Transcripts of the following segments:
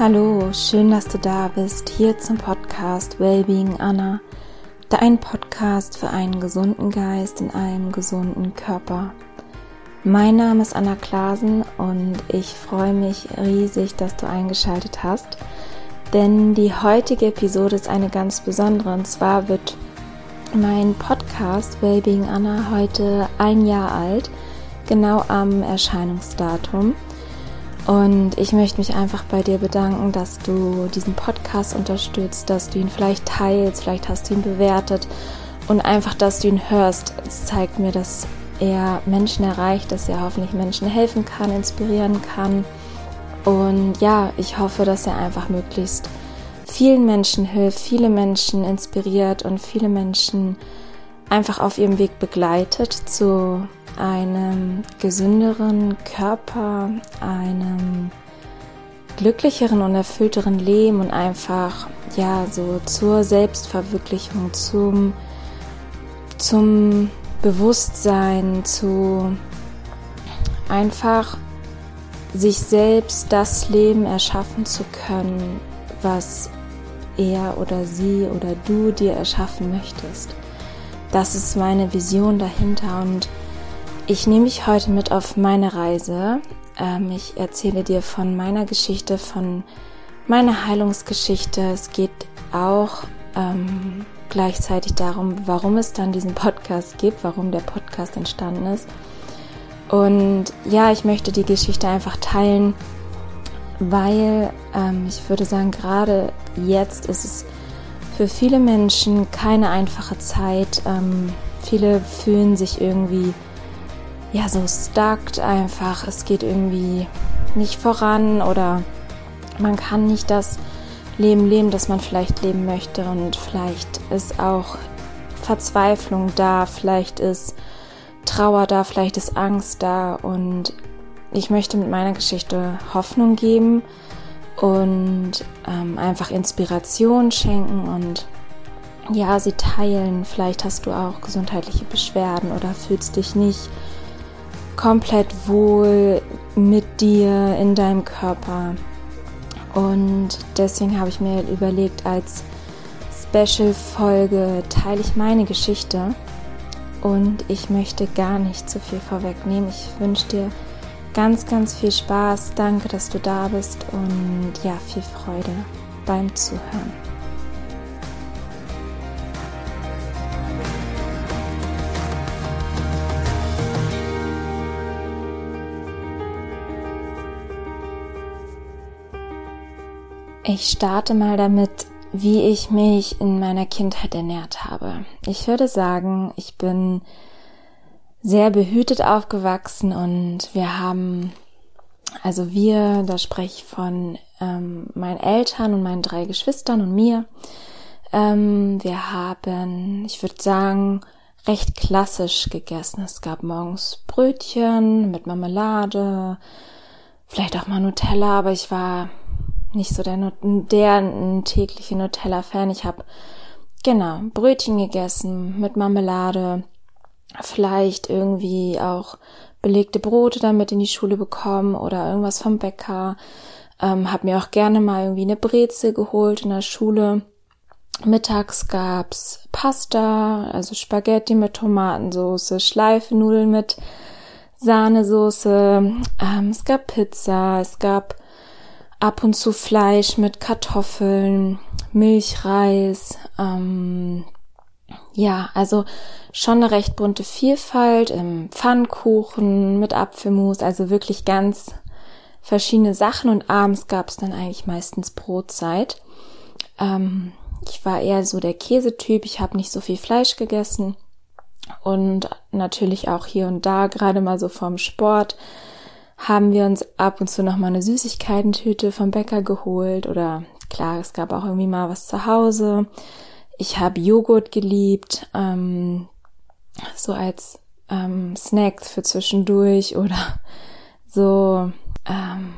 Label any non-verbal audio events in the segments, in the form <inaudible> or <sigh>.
Hallo, schön, dass du da bist, hier zum Podcast Wellbeing Anna, dein Podcast für einen gesunden Geist in einem gesunden Körper. Mein Name ist Anna Klasen und ich freue mich riesig, dass du eingeschaltet hast, denn die heutige Episode ist eine ganz besondere und zwar wird mein Podcast Wellbeing Anna heute ein Jahr alt, genau am Erscheinungsdatum. Und ich möchte mich einfach bei dir bedanken, dass du diesen Podcast unterstützt, dass du ihn vielleicht teilst, vielleicht hast du ihn bewertet und einfach, dass du ihn hörst. Es zeigt mir, dass er Menschen erreicht, dass er hoffentlich Menschen helfen kann, inspirieren kann. Und ja, ich hoffe, dass er einfach möglichst vielen Menschen hilft, viele Menschen inspiriert und viele Menschen einfach auf ihrem Weg begleitet zu einem gesünderen Körper, einem glücklicheren und erfüllteren Leben und einfach ja so zur Selbstverwirklichung, zum zum Bewusstsein, zu einfach sich selbst das Leben erschaffen zu können, was er oder sie oder du dir erschaffen möchtest. Das ist meine Vision dahinter und ich nehme dich heute mit auf meine Reise. Ähm, ich erzähle dir von meiner Geschichte, von meiner Heilungsgeschichte. Es geht auch ähm, gleichzeitig darum, warum es dann diesen Podcast gibt, warum der Podcast entstanden ist. Und ja, ich möchte die Geschichte einfach teilen, weil ähm, ich würde sagen, gerade jetzt ist es für viele Menschen keine einfache Zeit. Ähm, viele fühlen sich irgendwie ja so stuckt einfach. Es geht irgendwie nicht voran oder man kann nicht das Leben leben, das man vielleicht leben möchte und vielleicht ist auch Verzweiflung da, vielleicht ist Trauer da, vielleicht ist Angst da und ich möchte mit meiner Geschichte Hoffnung geben und ähm, einfach Inspiration schenken und ja, sie teilen. Vielleicht hast du auch gesundheitliche Beschwerden oder fühlst dich nicht komplett wohl mit dir in deinem Körper. Und deswegen habe ich mir überlegt, als Special-Folge teile ich meine Geschichte. Und ich möchte gar nicht zu viel vorwegnehmen. Ich wünsche dir ganz, ganz viel Spaß. Danke, dass du da bist und ja, viel Freude beim Zuhören. Ich starte mal damit, wie ich mich in meiner Kindheit ernährt habe. Ich würde sagen, ich bin sehr behütet aufgewachsen und wir haben, also wir, da spreche ich von ähm, meinen Eltern und meinen drei Geschwistern und mir. Ähm, wir haben, ich würde sagen, recht klassisch gegessen. Es gab morgens Brötchen mit Marmelade, vielleicht auch mal Nutella, aber ich war nicht so der, der tägliche Nutella-Fan. Ich habe genau Brötchen gegessen mit Marmelade, vielleicht irgendwie auch belegte Brote damit in die Schule bekommen oder irgendwas vom Bäcker. Ähm, hab mir auch gerne mal irgendwie eine Brezel geholt in der Schule. Mittags gab's Pasta, also Spaghetti mit Tomatensauce, Schleifenudeln mit Sahnesoße. Ähm, es gab Pizza, es gab ab und zu Fleisch mit Kartoffeln, Milchreis, ähm, ja, also schon eine recht bunte Vielfalt im Pfannkuchen mit Apfelmus, also wirklich ganz verschiedene Sachen. Und abends gab es dann eigentlich meistens Brotzeit. Ähm, ich war eher so der Käsetyp, ich habe nicht so viel Fleisch gegessen. Und natürlich auch hier und da gerade mal so vom Sport haben wir uns ab und zu noch mal eine Süßigkeitentüte vom Bäcker geholt oder klar, es gab auch irgendwie mal was zu Hause. Ich habe Joghurt geliebt, ähm, so als ähm, Snacks für zwischendurch oder <laughs> so, ähm,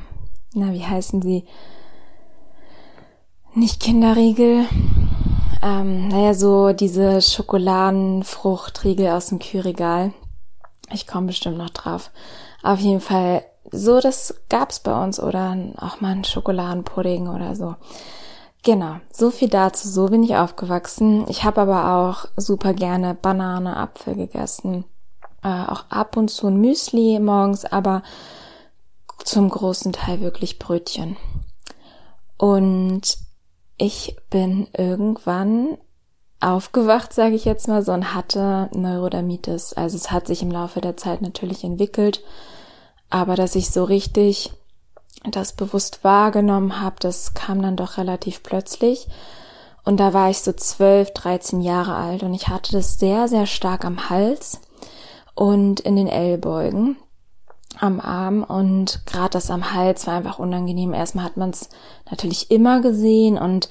na, wie heißen sie? Nicht Kinderriegel. Ähm, naja, so diese Schokoladenfruchtriegel aus dem Kühlregal. Ich komme bestimmt noch drauf. Auf jeden Fall so, das gab's bei uns oder auch mal ein Schokoladenpudding oder so. Genau, so viel dazu. So bin ich aufgewachsen. Ich habe aber auch super gerne Banane, Apfel gegessen. Äh, auch ab und zu ein Müsli morgens, aber zum großen Teil wirklich Brötchen. Und ich bin irgendwann aufgewacht, sage ich jetzt mal so, und hatte Neurodermitis. Also es hat sich im Laufe der Zeit natürlich entwickelt, aber dass ich so richtig das bewusst wahrgenommen habe, das kam dann doch relativ plötzlich. Und da war ich so zwölf, dreizehn Jahre alt und ich hatte das sehr, sehr stark am Hals und in den Ellbeugen am Arm und gerade das am Hals war einfach unangenehm. Erstmal hat man es natürlich immer gesehen und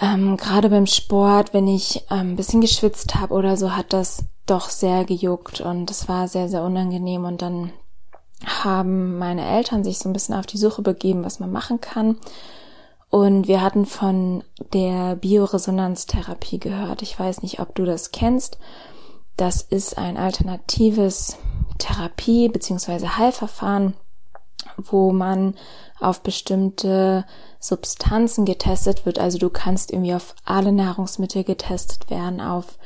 ähm, gerade beim Sport, wenn ich ähm, ein bisschen geschwitzt habe oder so, hat das doch sehr gejuckt und es war sehr, sehr unangenehm und dann haben meine Eltern sich so ein bisschen auf die Suche begeben, was man machen kann. Und wir hatten von der Bioresonanztherapie gehört. Ich weiß nicht, ob du das kennst. Das ist ein alternatives Therapie bzw. Heilverfahren, wo man auf bestimmte Substanzen getestet wird. Also du kannst irgendwie auf alle Nahrungsmittel getestet werden, auf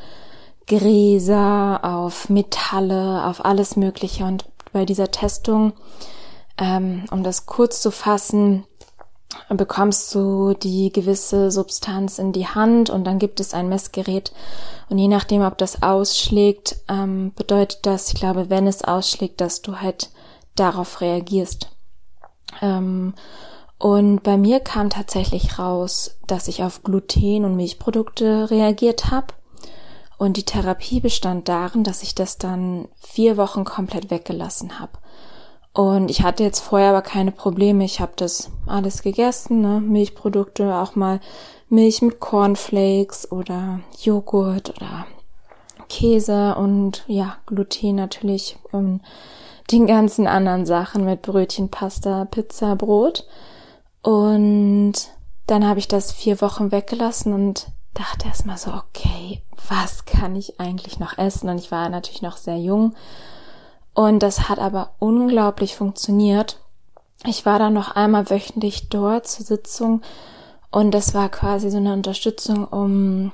Gräser, auf Metalle, auf alles Mögliche. Und bei dieser Testung, ähm, um das kurz zu fassen, bekommst du die gewisse Substanz in die Hand und dann gibt es ein Messgerät und je nachdem, ob das ausschlägt, ähm, bedeutet das, ich glaube, wenn es ausschlägt, dass du halt darauf reagierst. Ähm, und bei mir kam tatsächlich raus, dass ich auf Gluten und Milchprodukte reagiert habe. Und die Therapie bestand darin, dass ich das dann vier Wochen komplett weggelassen habe. Und ich hatte jetzt vorher aber keine Probleme. Ich habe das alles gegessen, ne? Milchprodukte, auch mal Milch mit Cornflakes oder Joghurt oder Käse und ja, Gluten natürlich und den ganzen anderen Sachen mit Brötchen, Pasta, Pizza, Brot. Und dann habe ich das vier Wochen weggelassen und dachte erstmal so, okay, was kann ich eigentlich noch essen? Und ich war natürlich noch sehr jung. Und das hat aber unglaublich funktioniert. Ich war dann noch einmal wöchentlich dort zur Sitzung und das war quasi so eine Unterstützung, um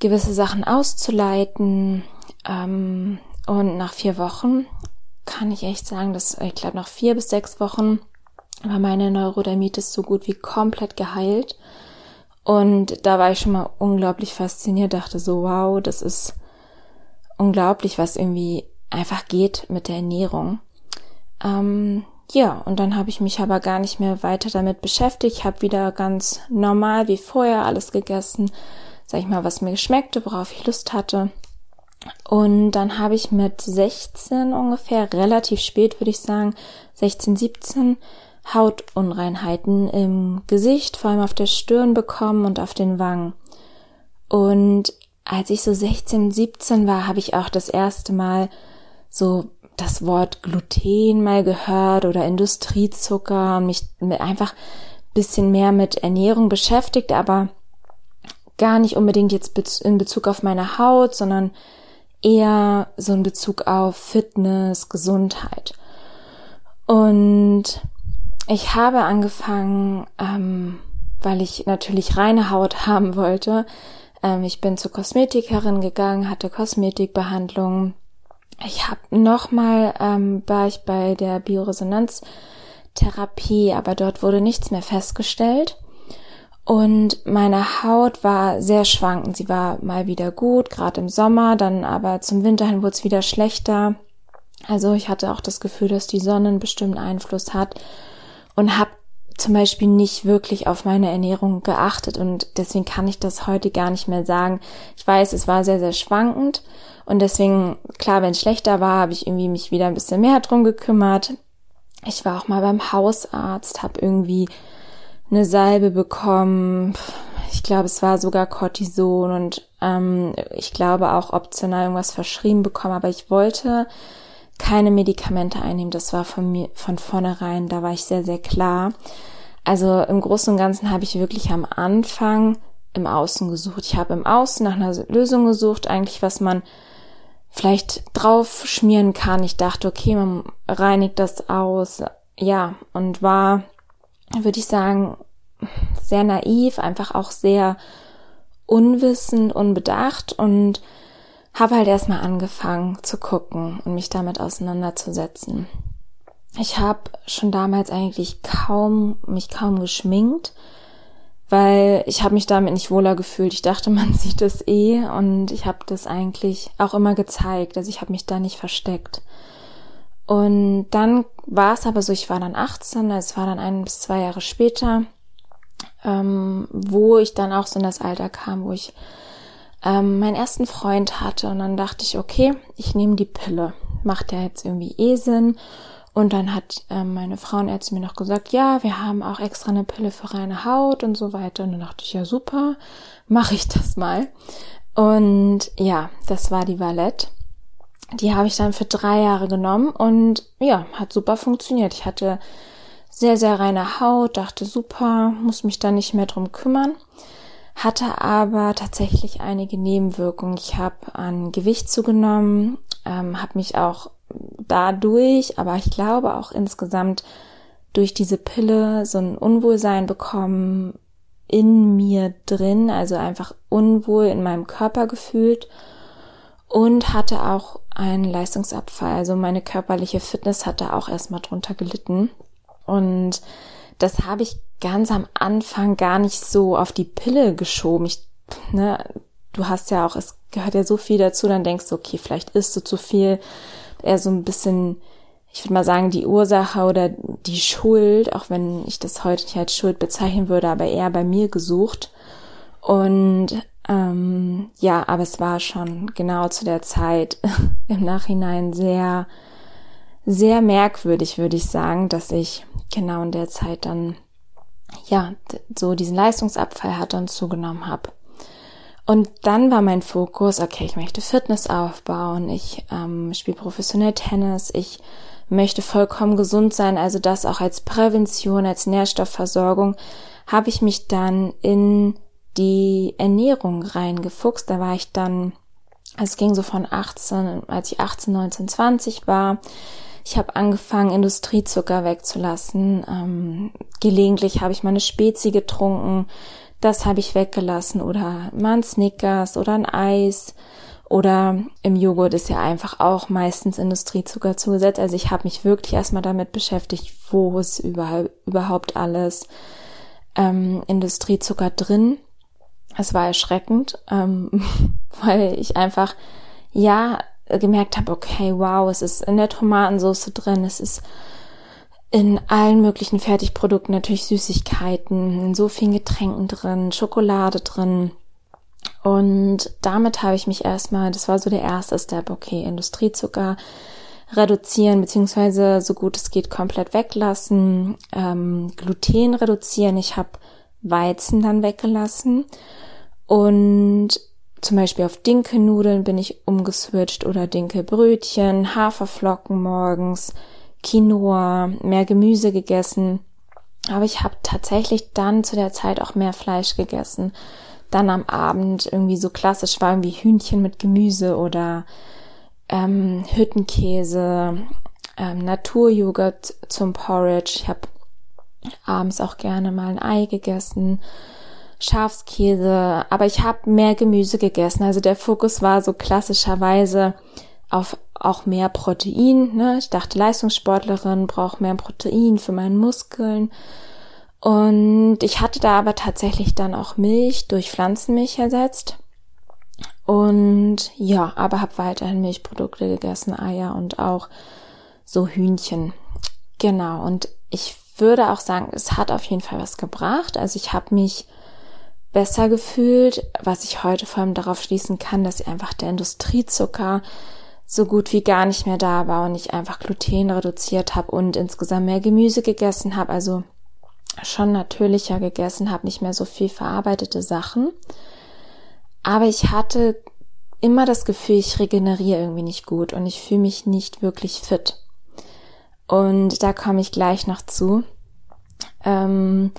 gewisse Sachen auszuleiten. Ähm, und nach vier Wochen kann ich echt sagen, dass ich glaube nach vier bis sechs Wochen war meine Neurodermitis so gut wie komplett geheilt. Und da war ich schon mal unglaublich fasziniert, dachte so, wow, das ist unglaublich, was irgendwie einfach geht mit der Ernährung. Ähm, ja, und dann habe ich mich aber gar nicht mehr weiter damit beschäftigt. Habe wieder ganz normal wie vorher alles gegessen, sag ich mal, was mir geschmeckte, worauf ich Lust hatte. Und dann habe ich mit 16 ungefähr, relativ spät würde ich sagen, 16, 17, Hautunreinheiten im Gesicht, vor allem auf der Stirn bekommen und auf den Wangen. Und als ich so 16, 17 war, habe ich auch das erste Mal so das Wort Gluten mal gehört oder Industriezucker und mich einfach bisschen mehr mit Ernährung beschäftigt, aber gar nicht unbedingt jetzt in Bezug auf meine Haut, sondern eher so in Bezug auf Fitness, Gesundheit. Und ich habe angefangen, ähm, weil ich natürlich reine Haut <laughs> haben wollte. Ähm, ich bin zur Kosmetikerin gegangen, hatte Kosmetikbehandlung. Ich habe nochmal, ähm, war ich bei der Bioresonanztherapie, aber dort wurde nichts mehr festgestellt. Und meine Haut war sehr schwankend. Sie war mal wieder gut, gerade im Sommer, dann aber zum Winter hin wurde es wieder schlechter. Also ich hatte auch das Gefühl, dass die Sonne einen bestimmten Einfluss hat und habe zum Beispiel nicht wirklich auf meine Ernährung geachtet und deswegen kann ich das heute gar nicht mehr sagen. Ich weiß, es war sehr, sehr schwankend und deswegen, klar, wenn es schlechter war, habe ich irgendwie mich wieder ein bisschen mehr drum gekümmert. Ich war auch mal beim Hausarzt, habe irgendwie eine Salbe bekommen. Ich glaube, es war sogar Cortison und ähm, ich glaube auch optional irgendwas verschrieben bekommen, aber ich wollte keine Medikamente einnehmen. Das war von mir von vornherein, da war ich sehr, sehr klar. Also im Großen und Ganzen habe ich wirklich am Anfang im Außen gesucht. Ich habe im Außen nach einer Lösung gesucht, eigentlich was man vielleicht drauf schmieren kann. Ich dachte, okay, man reinigt das aus. Ja, und war, würde ich sagen, sehr naiv, einfach auch sehr unwissend, unbedacht und habe halt erstmal angefangen zu gucken und mich damit auseinanderzusetzen. Ich habe schon damals eigentlich kaum mich kaum geschminkt, weil ich habe mich damit nicht wohler gefühlt. Ich dachte, <laughs> man sieht es eh und ich habe das eigentlich auch immer gezeigt. Also ich habe mich da nicht versteckt. Und dann war es aber so, ich war dann 18, es war dann ein bis zwei Jahre später, ähm, wo ich dann auch so in das Alter kam, wo ich ähm, meinen ersten Freund hatte und dann dachte ich, okay, ich nehme die Pille. Macht ja jetzt irgendwie eh Sinn. Und dann hat ähm, meine Frauenärztin mir noch gesagt, ja, wir haben auch extra eine Pille für reine Haut und so weiter. Und dann dachte ich, ja super, mache ich das mal. Und ja, das war die Valette. Die habe ich dann für drei Jahre genommen und ja, hat super funktioniert. Ich hatte sehr, sehr reine Haut, dachte super, muss mich da nicht mehr drum kümmern hatte aber tatsächlich einige Nebenwirkungen. Ich habe an Gewicht zugenommen, ähm, habe mich auch dadurch, aber ich glaube auch insgesamt durch diese Pille so ein Unwohlsein bekommen in mir drin, also einfach unwohl in meinem Körper gefühlt und hatte auch einen Leistungsabfall. Also meine körperliche Fitness hatte auch erstmal drunter gelitten. Und das habe ich ganz am Anfang gar nicht so auf die Pille geschoben. Ich, ne, du hast ja auch, es gehört ja so viel dazu, dann denkst du, okay, vielleicht isst du zu viel, eher so ein bisschen, ich würde mal sagen, die Ursache oder die Schuld, auch wenn ich das heute nicht als Schuld bezeichnen würde, aber eher bei mir gesucht. Und ähm, ja, aber es war schon genau zu der Zeit <laughs> im Nachhinein sehr, sehr merkwürdig, würde ich sagen, dass ich genau in der Zeit dann ja, so diesen Leistungsabfall hatte und zugenommen habe. Und dann war mein Fokus, okay, ich möchte Fitness aufbauen, ich ähm, spiele professionell Tennis, ich möchte vollkommen gesund sein, also das auch als Prävention, als Nährstoffversorgung, habe ich mich dann in die Ernährung reingefuchst. Da war ich dann, es ging so von 18, als ich 18, 19, 20 war, ich habe angefangen, Industriezucker wegzulassen. Ähm, gelegentlich habe ich meine Spezi getrunken. Das habe ich weggelassen. Oder mal ein Snickers oder ein Eis. Oder im Joghurt ist ja einfach auch meistens Industriezucker zugesetzt. Also ich habe mich wirklich erstmal damit beschäftigt, wo ist überhaupt alles ähm, Industriezucker drin. Es war erschreckend, ähm, <laughs> weil ich einfach, ja, gemerkt habe, okay, wow, es ist in der Tomatensauce drin, es ist in allen möglichen Fertigprodukten natürlich Süßigkeiten, in so vielen Getränken drin, Schokolade drin. Und damit habe ich mich erstmal, das war so der erste Step, okay, Industriezucker reduzieren, beziehungsweise so gut es geht komplett weglassen, ähm, Gluten reduzieren. Ich habe Weizen dann weggelassen und zum Beispiel auf Dinkelnudeln bin ich umgeswitcht oder Dinkelbrötchen, Haferflocken morgens, Quinoa, mehr Gemüse gegessen. Aber ich habe tatsächlich dann zu der Zeit auch mehr Fleisch gegessen. Dann am Abend irgendwie so klassisch war irgendwie Hühnchen mit Gemüse oder ähm, Hüttenkäse, ähm, Naturjoghurt zum Porridge. Ich habe abends auch gerne mal ein Ei gegessen Schafskäse, aber ich habe mehr Gemüse gegessen. Also der Fokus war so klassischerweise auf auch mehr Protein. Ne? Ich dachte, Leistungssportlerin braucht mehr Protein für meinen Muskeln. Und ich hatte da aber tatsächlich dann auch Milch durch Pflanzenmilch ersetzt. Und ja, aber habe weiterhin Milchprodukte gegessen, Eier und auch so Hühnchen. Genau. Und ich würde auch sagen, es hat auf jeden Fall was gebracht. Also ich habe mich besser gefühlt, was ich heute vor allem darauf schließen kann, dass einfach der Industriezucker so gut wie gar nicht mehr da war und ich einfach Gluten reduziert habe und insgesamt mehr Gemüse gegessen habe, also schon natürlicher gegessen habe, nicht mehr so viel verarbeitete Sachen. Aber ich hatte immer das Gefühl, ich regeneriere irgendwie nicht gut und ich fühle mich nicht wirklich fit. Und da komme ich gleich noch zu. Ähm,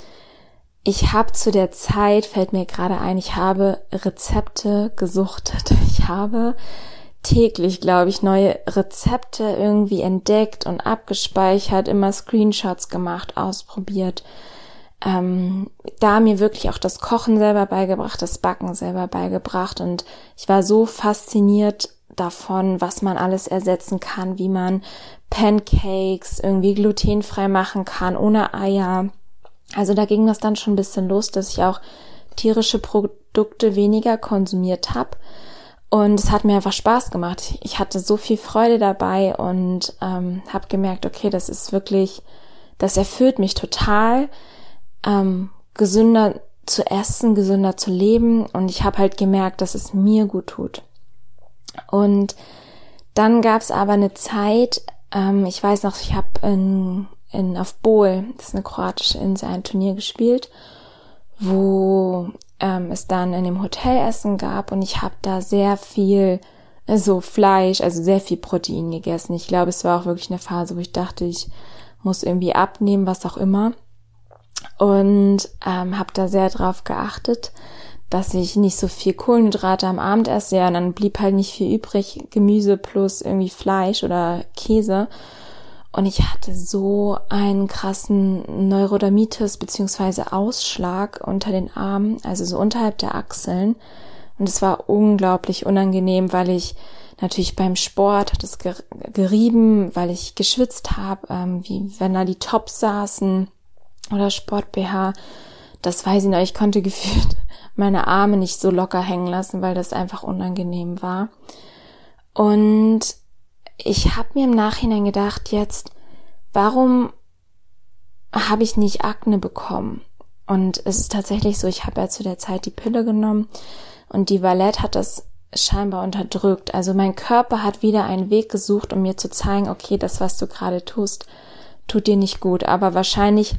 ich habe zu der Zeit, fällt mir gerade ein, ich habe Rezepte gesuchtet. <laughs> Ich habe täglich, glaube ich, neue Rezepte irgendwie entdeckt und abgespeichert, immer Screenshots gemacht, ausprobiert. Ähm, da mir wirklich auch das Kochen selber beigebracht, das Backen selber beigebracht und ich war so fasziniert davon, was man alles ersetzen kann, wie man Pancakes irgendwie glutenfrei machen kann, ohne Eier. Also da ging das dann schon ein bisschen los, dass ich auch tierische Produkte weniger konsumiert habe. Und es hat mir einfach Spaß gemacht. Ich hatte so viel Freude dabei und ähm, habe gemerkt, okay, das ist wirklich, das erfüllt mich total, ähm, gesünder zu essen, gesünder zu leben. Und ich habe halt gemerkt, dass es mir gut tut. Und dann gab es aber eine Zeit, ähm, ich weiß noch, ich habe in, in auf Bol, das ist eine kroatische Insel, ein Turnier gespielt, wo ähm, es dann in dem Hotelessen gab und ich habe da sehr viel so Fleisch, also sehr viel Protein gegessen. Ich glaube, es war auch wirklich eine Phase, wo ich dachte, ich muss irgendwie abnehmen, was auch immer. Und ähm, habe da sehr drauf geachtet, dass ich nicht so viel Kohlenhydrate am Abend esse. Ja, und dann blieb halt nicht viel übrig, Gemüse plus irgendwie Fleisch oder Käse. Und ich hatte so einen krassen Neurodermitis beziehungsweise Ausschlag unter den Armen, also so unterhalb der Achseln. Und es war unglaublich unangenehm, weil ich natürlich beim Sport hat es gerieben, weil ich geschwitzt habe, ähm, wie wenn da die Tops saßen oder Sport BH. Das weiß ich noch, ich konnte <laughs> gefühlt meine Arme nicht so locker hängen lassen, weil das einfach unangenehm war. Und ich habe mir im Nachhinein gedacht, jetzt, warum habe ich nicht Akne bekommen? Und es ist tatsächlich so, ich habe ja zu der Zeit die Pille genommen und die Valette hat das scheinbar unterdrückt. Also mein Körper hat wieder einen Weg gesucht, um mir zu zeigen, okay, das, was du gerade tust, tut dir nicht gut. Aber wahrscheinlich,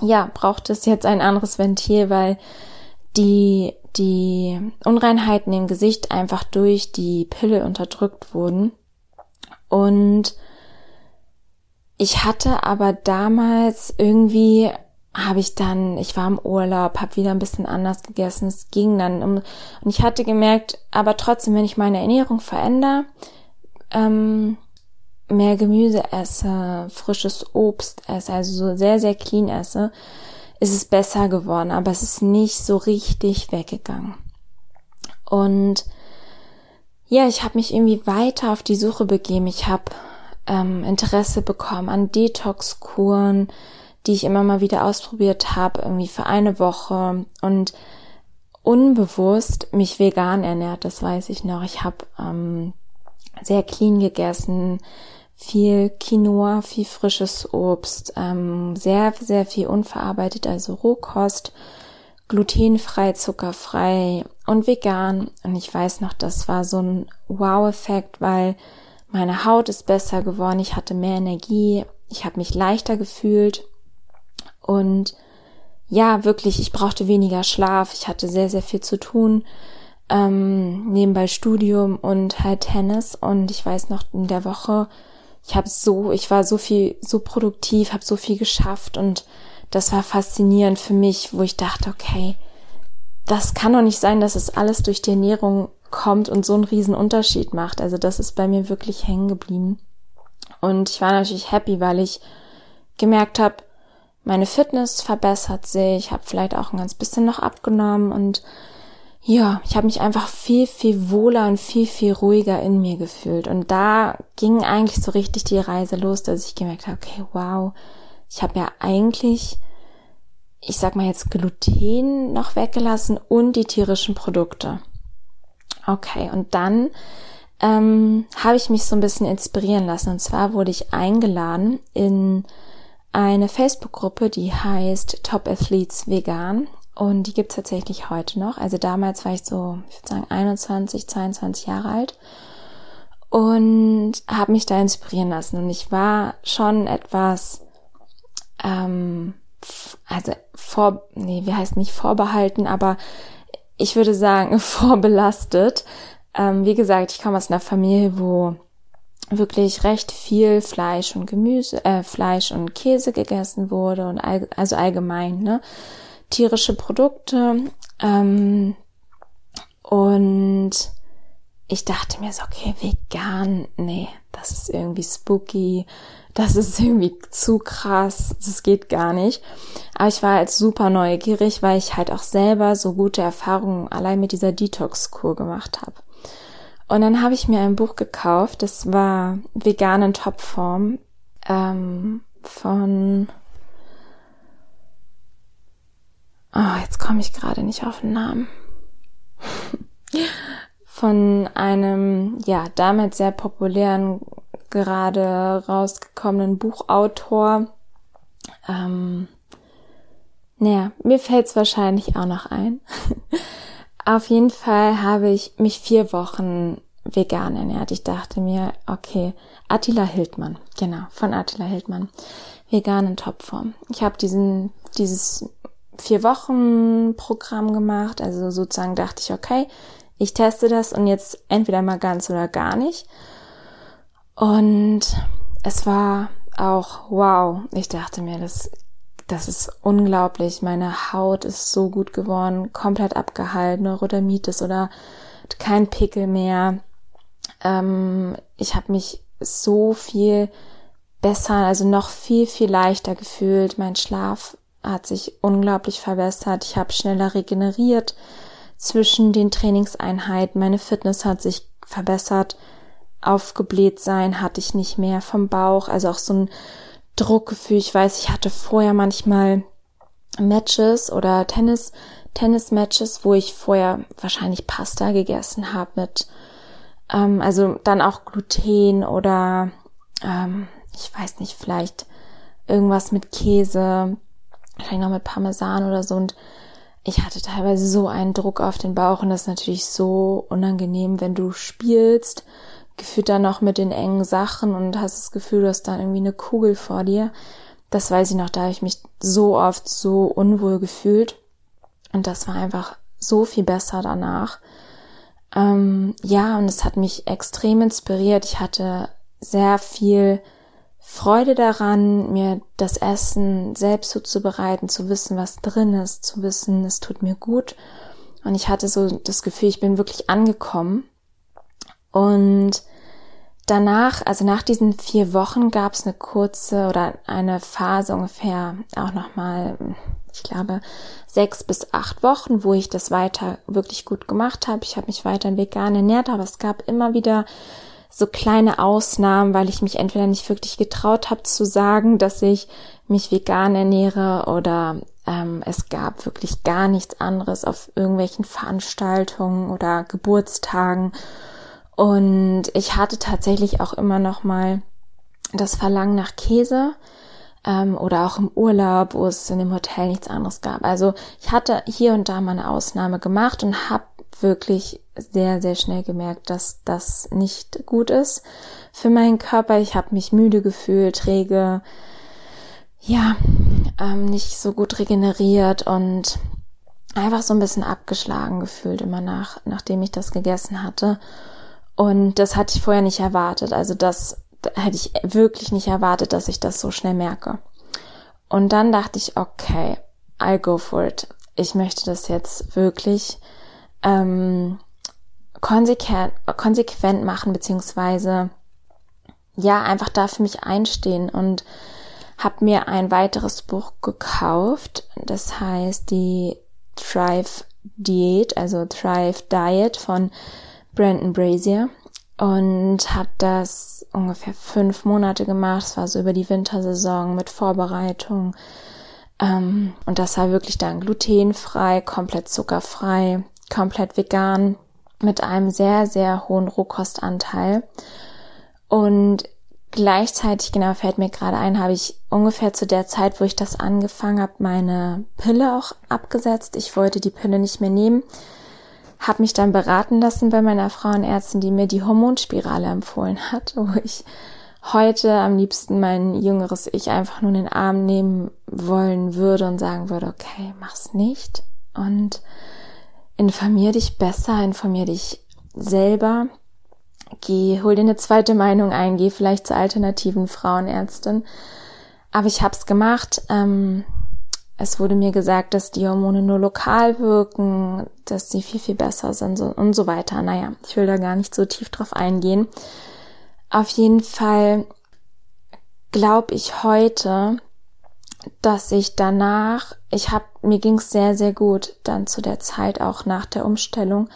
ja, braucht es jetzt ein anderes Ventil, weil die, die Unreinheiten im Gesicht einfach durch die Pille unterdrückt wurden. Und ich hatte aber damals irgendwie habe ich dann, ich war im Urlaub, habe wieder ein bisschen anders gegessen, es ging dann um, und ich hatte gemerkt, aber trotzdem, wenn ich meine Ernährung verändere, ähm, mehr Gemüse esse, frisches Obst esse, also so sehr, sehr clean esse, ist es besser geworden, aber es ist nicht so richtig weggegangen. Und ja, ich habe mich irgendwie weiter auf die Suche begeben. Ich habe ähm, Interesse bekommen an Detox-Kuren, die ich immer mal wieder ausprobiert habe, irgendwie für eine Woche und unbewusst mich vegan ernährt, das weiß ich noch. Ich habe ähm, sehr clean gegessen, viel Quinoa, viel frisches Obst, ähm, sehr, sehr viel unverarbeitet, also Rohkost glutenfrei, zuckerfrei und vegan. Und ich weiß noch, das war so ein Wow-Effekt, weil meine Haut ist besser geworden, ich hatte mehr Energie, ich habe mich leichter gefühlt und ja, wirklich, ich brauchte weniger Schlaf, ich hatte sehr, sehr viel zu tun, ähm, nebenbei Studium und halt Tennis und ich weiß noch in der Woche, ich habe so, ich war so viel, so produktiv, habe so viel geschafft und das war faszinierend für mich, wo ich dachte, okay, das kann doch nicht sein, dass es alles durch die Ernährung kommt und so einen riesen Unterschied macht. Also das ist bei mir wirklich hängen geblieben. Und ich war natürlich happy, weil ich gemerkt habe, meine Fitness verbessert sich, ich habe vielleicht auch ein ganz bisschen noch abgenommen und ja, ich habe mich einfach viel, viel wohler und viel, viel ruhiger in mir gefühlt. Und da ging eigentlich so richtig die Reise los, dass ich gemerkt habe, okay, wow, ich habe ja eigentlich, ich sag mal jetzt Gluten noch weggelassen und die tierischen Produkte. Okay, und dann ähm, habe ich mich so ein bisschen inspirieren lassen. Und zwar wurde ich eingeladen in eine Facebook-Gruppe, die heißt Top Athletes Vegan. Und die gibt's tatsächlich heute noch. Also damals war ich so, ich würde sagen, 21, 22 Jahre alt und habe mich da inspirieren lassen. Und ich war schon etwas ähm, also vor, nee, wie heißt nicht vorbehalten, aber ich würde sagen <laughs> vorbelastet. Ähm, wie gesagt, ich komme aus einer Familie, wo wirklich recht viel Fleisch und Gemüse, äh, Fleisch und Käse gegessen wurde und all, also allgemein, ne? Tierische Produkte. Ähm, und ich dachte mir so, okay, vegan, nee, das ist irgendwie spooky, das ist irgendwie zu krass, das geht gar nicht. Aber ich war halt super neugierig, weil ich halt auch selber so gute Erfahrungen allein mit dieser Detox-Kur gemacht habe. Und dann habe ich mir ein Buch gekauft, das war Vegan in Topform ähm, von Oh, jetzt komme ich gerade nicht auf den Namen. <laughs> Von einem, ja, damals sehr populären, gerade rausgekommenen Buchautor. Ähm, naja, mir fällt es wahrscheinlich auch noch ein. <laughs> auf jeden Fall habe ich mich vier Wochen vegan ernährt. Ich dachte mir, okay, Attila Hildmann, genau, von Attila Hildmann, vegan in Topform. Ich habe diesen, dieses vier Wochen Programm gemacht. Also sozusagen dachte ich, okay, ich teste das und jetzt entweder mal ganz oder gar nicht. Und es war auch wow. Ich dachte mir, das, das ist unglaublich. Meine Haut ist so gut geworden, komplett abgeheilt, Neurodermitis oder kein Pickel mehr. Ähm, ich habe mich so viel besser, also noch viel, viel leichter gefühlt. Mein Schlaf hat sich unglaublich verbessert. Ich habe schneller regeneriert zwischen den Trainingseinheiten. Meine Fitness hat sich verbessert. Aufgebläht sein hatte ich nicht mehr vom Bauch. Also auch so ein Druckgefühl. Ich weiß, ich hatte vorher manchmal Matches oder Tennis, Tennis-Matches, wo ich vorher wahrscheinlich Pasta gegessen habe mit, ähm, also dann auch Gluten oder ähm, ich weiß nicht, vielleicht irgendwas mit Käse, vielleicht noch mit Parmesan oder so und ich hatte teilweise so einen Druck auf den Bauch und das ist natürlich so unangenehm, wenn du spielst, gefühlt dann noch mit den engen Sachen und hast das Gefühl, du hast dann irgendwie eine Kugel vor dir. Das weiß ich noch, da habe ich mich so oft so unwohl gefühlt und das war einfach so viel besser danach. Ähm, ja, und es hat mich extrem inspiriert. Ich hatte sehr viel Freude daran, mir das Essen selbst zuzubereiten, zu wissen, was drin ist, zu wissen, es tut mir gut. Und ich hatte so das Gefühl, ich bin wirklich angekommen. Und danach, also nach diesen vier Wochen, gab es eine kurze oder eine Phase ungefähr auch nochmal, ich glaube, sechs bis acht Wochen, wo ich das weiter wirklich gut gemacht habe. Ich habe mich weiter vegan ernährt, aber es gab immer wieder so kleine Ausnahmen, weil ich mich entweder nicht wirklich getraut habe zu sagen, dass ich mich vegan ernähre oder ähm, es gab wirklich gar nichts anderes auf irgendwelchen Veranstaltungen oder Geburtstagen. Und ich hatte tatsächlich auch immer noch mal das Verlangen nach Käse ähm, oder auch im Urlaub, wo es in dem Hotel nichts anderes gab. Also ich hatte hier und da mal eine Ausnahme gemacht und habe wirklich sehr, sehr schnell gemerkt, dass das nicht gut ist für meinen Körper. Ich habe mich müde gefühlt, träge, ja, ähm, nicht so gut regeneriert und einfach so ein bisschen abgeschlagen gefühlt immer nach, nachdem ich das gegessen hatte. Und das hatte ich vorher nicht erwartet. Also das hätte ich wirklich nicht erwartet, dass ich das so schnell merke. Und dann dachte ich, okay, I'll go for it. Ich möchte das jetzt wirklich ähm, konsequent, konsequent machen, beziehungsweise ja, einfach da für mich einstehen und habe mir ein weiteres Buch gekauft. Das heißt die Thrive Diät, also Thrive Diet von Brandon Brazier und habe das ungefähr fünf Monate gemacht. Es war so über die Wintersaison mit Vorbereitung. Ähm, und das war wirklich dann glutenfrei, komplett zuckerfrei, komplett vegan mit einem sehr, sehr hohen Rohkostanteil. Und gleichzeitig, genau, fällt mir gerade ein, habe ich ungefähr zu der Zeit, wo ich das angefangen habe, meine Pille auch abgesetzt. Ich wollte die Pille nicht mehr nehmen. Habe mich dann beraten lassen bei meiner Frauenärztin, die mir die Hormonspirale empfohlen hat, wo ich heute am liebsten mein jüngeres Ich einfach nur in den Arm nehmen wollen würde und sagen würde, okay, mach's nicht. Und informier dich besser, informier dich selber. Geh, hol dir eine zweite Meinung ein, geh vielleicht zur alternativen Frauenärztin. Aber ich habe es gemacht. Ähm, es wurde mir gesagt, dass die Hormone nur lokal wirken, dass sie viel, viel besser sind und so weiter. Naja, ich will da gar nicht so tief drauf eingehen. Auf jeden Fall glaube ich heute, dass ich danach, ich habe, mir ging es sehr, sehr gut dann zu der Zeit auch nach der Umstellung,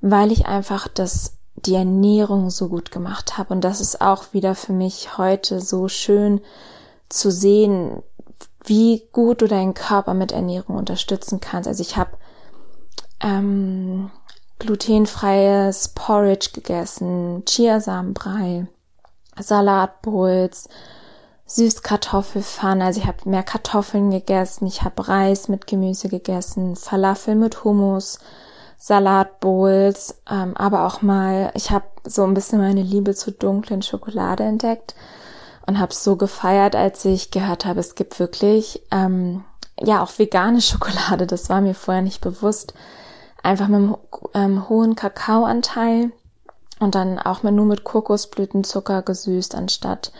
weil ich einfach das, die Ernährung so gut gemacht habe. Und das ist auch wieder für mich heute so schön zu sehen, wie gut du deinen Körper mit Ernährung unterstützen kannst. Also ich habe ähm, glutenfreies Porridge gegessen, Chiasamenbrei, Salatbowls, Süßkartoffelpfanne. Also ich habe mehr Kartoffeln gegessen, ich habe Reis mit Gemüse gegessen, Falafel mit Hummus, Salatbowls, ähm, aber auch mal, ich habe so ein bisschen meine Liebe zur dunklen Schokolade entdeckt und habe so gefeiert, als ich gehört habe, es gibt wirklich ähm, ja auch vegane <laughs> Schokolade. Das war mir vorher nicht bewusst. Einfach mit einem ähm, hohen Kakaoanteil und dann auch mit, nur mit Kokosblütenzucker gesüßt anstatt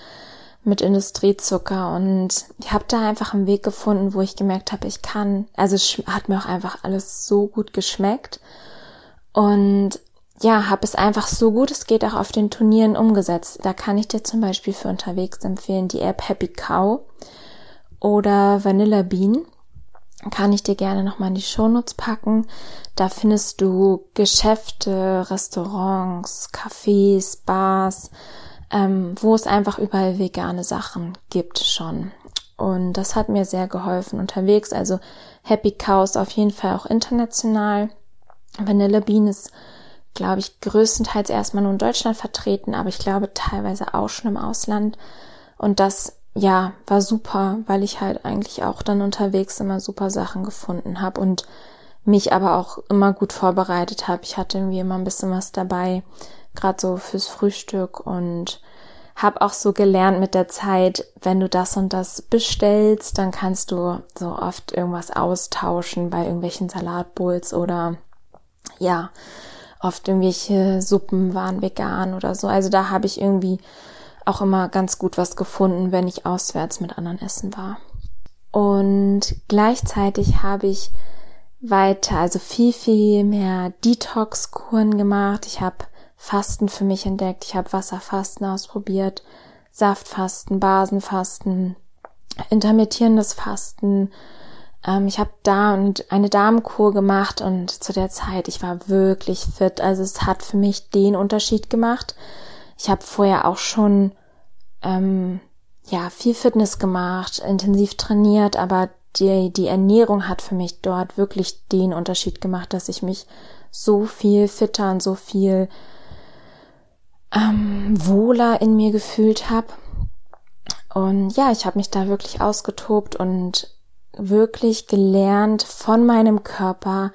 mit Industriezucker und ich habe da einfach einen Weg gefunden, wo ich gemerkt habe, ich kann, also es hat mir auch einfach alles so gut geschmeckt und ja, habe es einfach so gut es geht auch auf den Turnieren umgesetzt. Da kann ich dir zum Beispiel für unterwegs empfehlen die App Happy Cow oder Vanilla Bean. Kann ich dir gerne nochmal in die Shownotes packen. Da findest du Geschäfte, Restaurants, Cafés, Bars, ähm, wo es einfach überall vegane Sachen gibt schon. Und das hat mir sehr geholfen unterwegs. Also Happy Cows auf jeden Fall auch international. Vanilla Bean ist glaube ich, größtenteils erstmal nur in Deutschland vertreten, aber ich glaube teilweise auch schon im Ausland. Und das, ja, war super, weil ich halt eigentlich auch dann unterwegs immer super Sachen gefunden habe und mich aber auch immer gut vorbereitet habe. Ich hatte irgendwie immer ein bisschen was dabei, gerade so fürs Frühstück und habe auch so gelernt mit der Zeit, wenn du das und das bestellst, dann kannst du so oft irgendwas austauschen bei irgendwelchen Salatbowls oder ja, oft irgendwelche Suppen waren vegan oder so. Also da habe ich irgendwie auch immer ganz gut was gefunden, wenn ich auswärts mit anderen essen war. Und gleichzeitig habe ich weiter, also viel, viel mehr Detox-Kuren gemacht. Ich habe Fasten für mich entdeckt. Ich habe Wasserfasten ausprobiert, Saftfasten, Basenfasten, intermittierendes Fasten, ähm, ich habe da und eine Damenkur gemacht und zu der Zeit, ich war wirklich fit. Also es hat für mich den Unterschied gemacht. Ich habe vorher auch schon ähm, ja viel Fitness gemacht, intensiv trainiert, aber die, die Ernährung hat für mich dort wirklich den Unterschied gemacht, dass ich mich so viel fitter und so viel ähm, wohler in mir gefühlt habe. Und ja, ich habe mich da wirklich ausgetobt und wirklich gelernt von meinem Körper,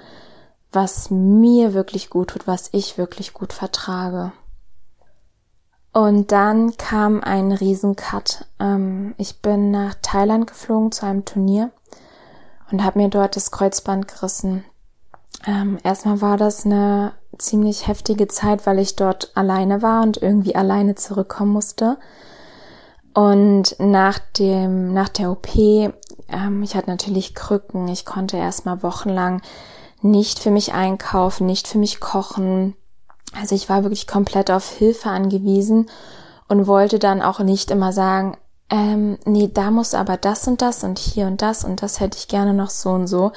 was mir wirklich gut tut, was ich wirklich gut vertrage. Und dann kam ein Riesencut. Ähm, ich bin nach Thailand geflogen zu einem Turnier und habe mir dort das Kreuzband gerissen. Ähm, erstmal war das eine ziemlich heftige Zeit, weil ich dort alleine war und irgendwie alleine zurückkommen musste. Und nach dem, nach der OP ähm, ich hatte natürlich Krücken. Ich konnte erstmal wochenlang nicht für mich einkaufen, nicht für mich kochen. Also ich war wirklich komplett auf Hilfe angewiesen und wollte dann auch nicht immer sagen, ähm, nee, da muss aber das und das und hier und das und das hätte ich gerne noch so und so.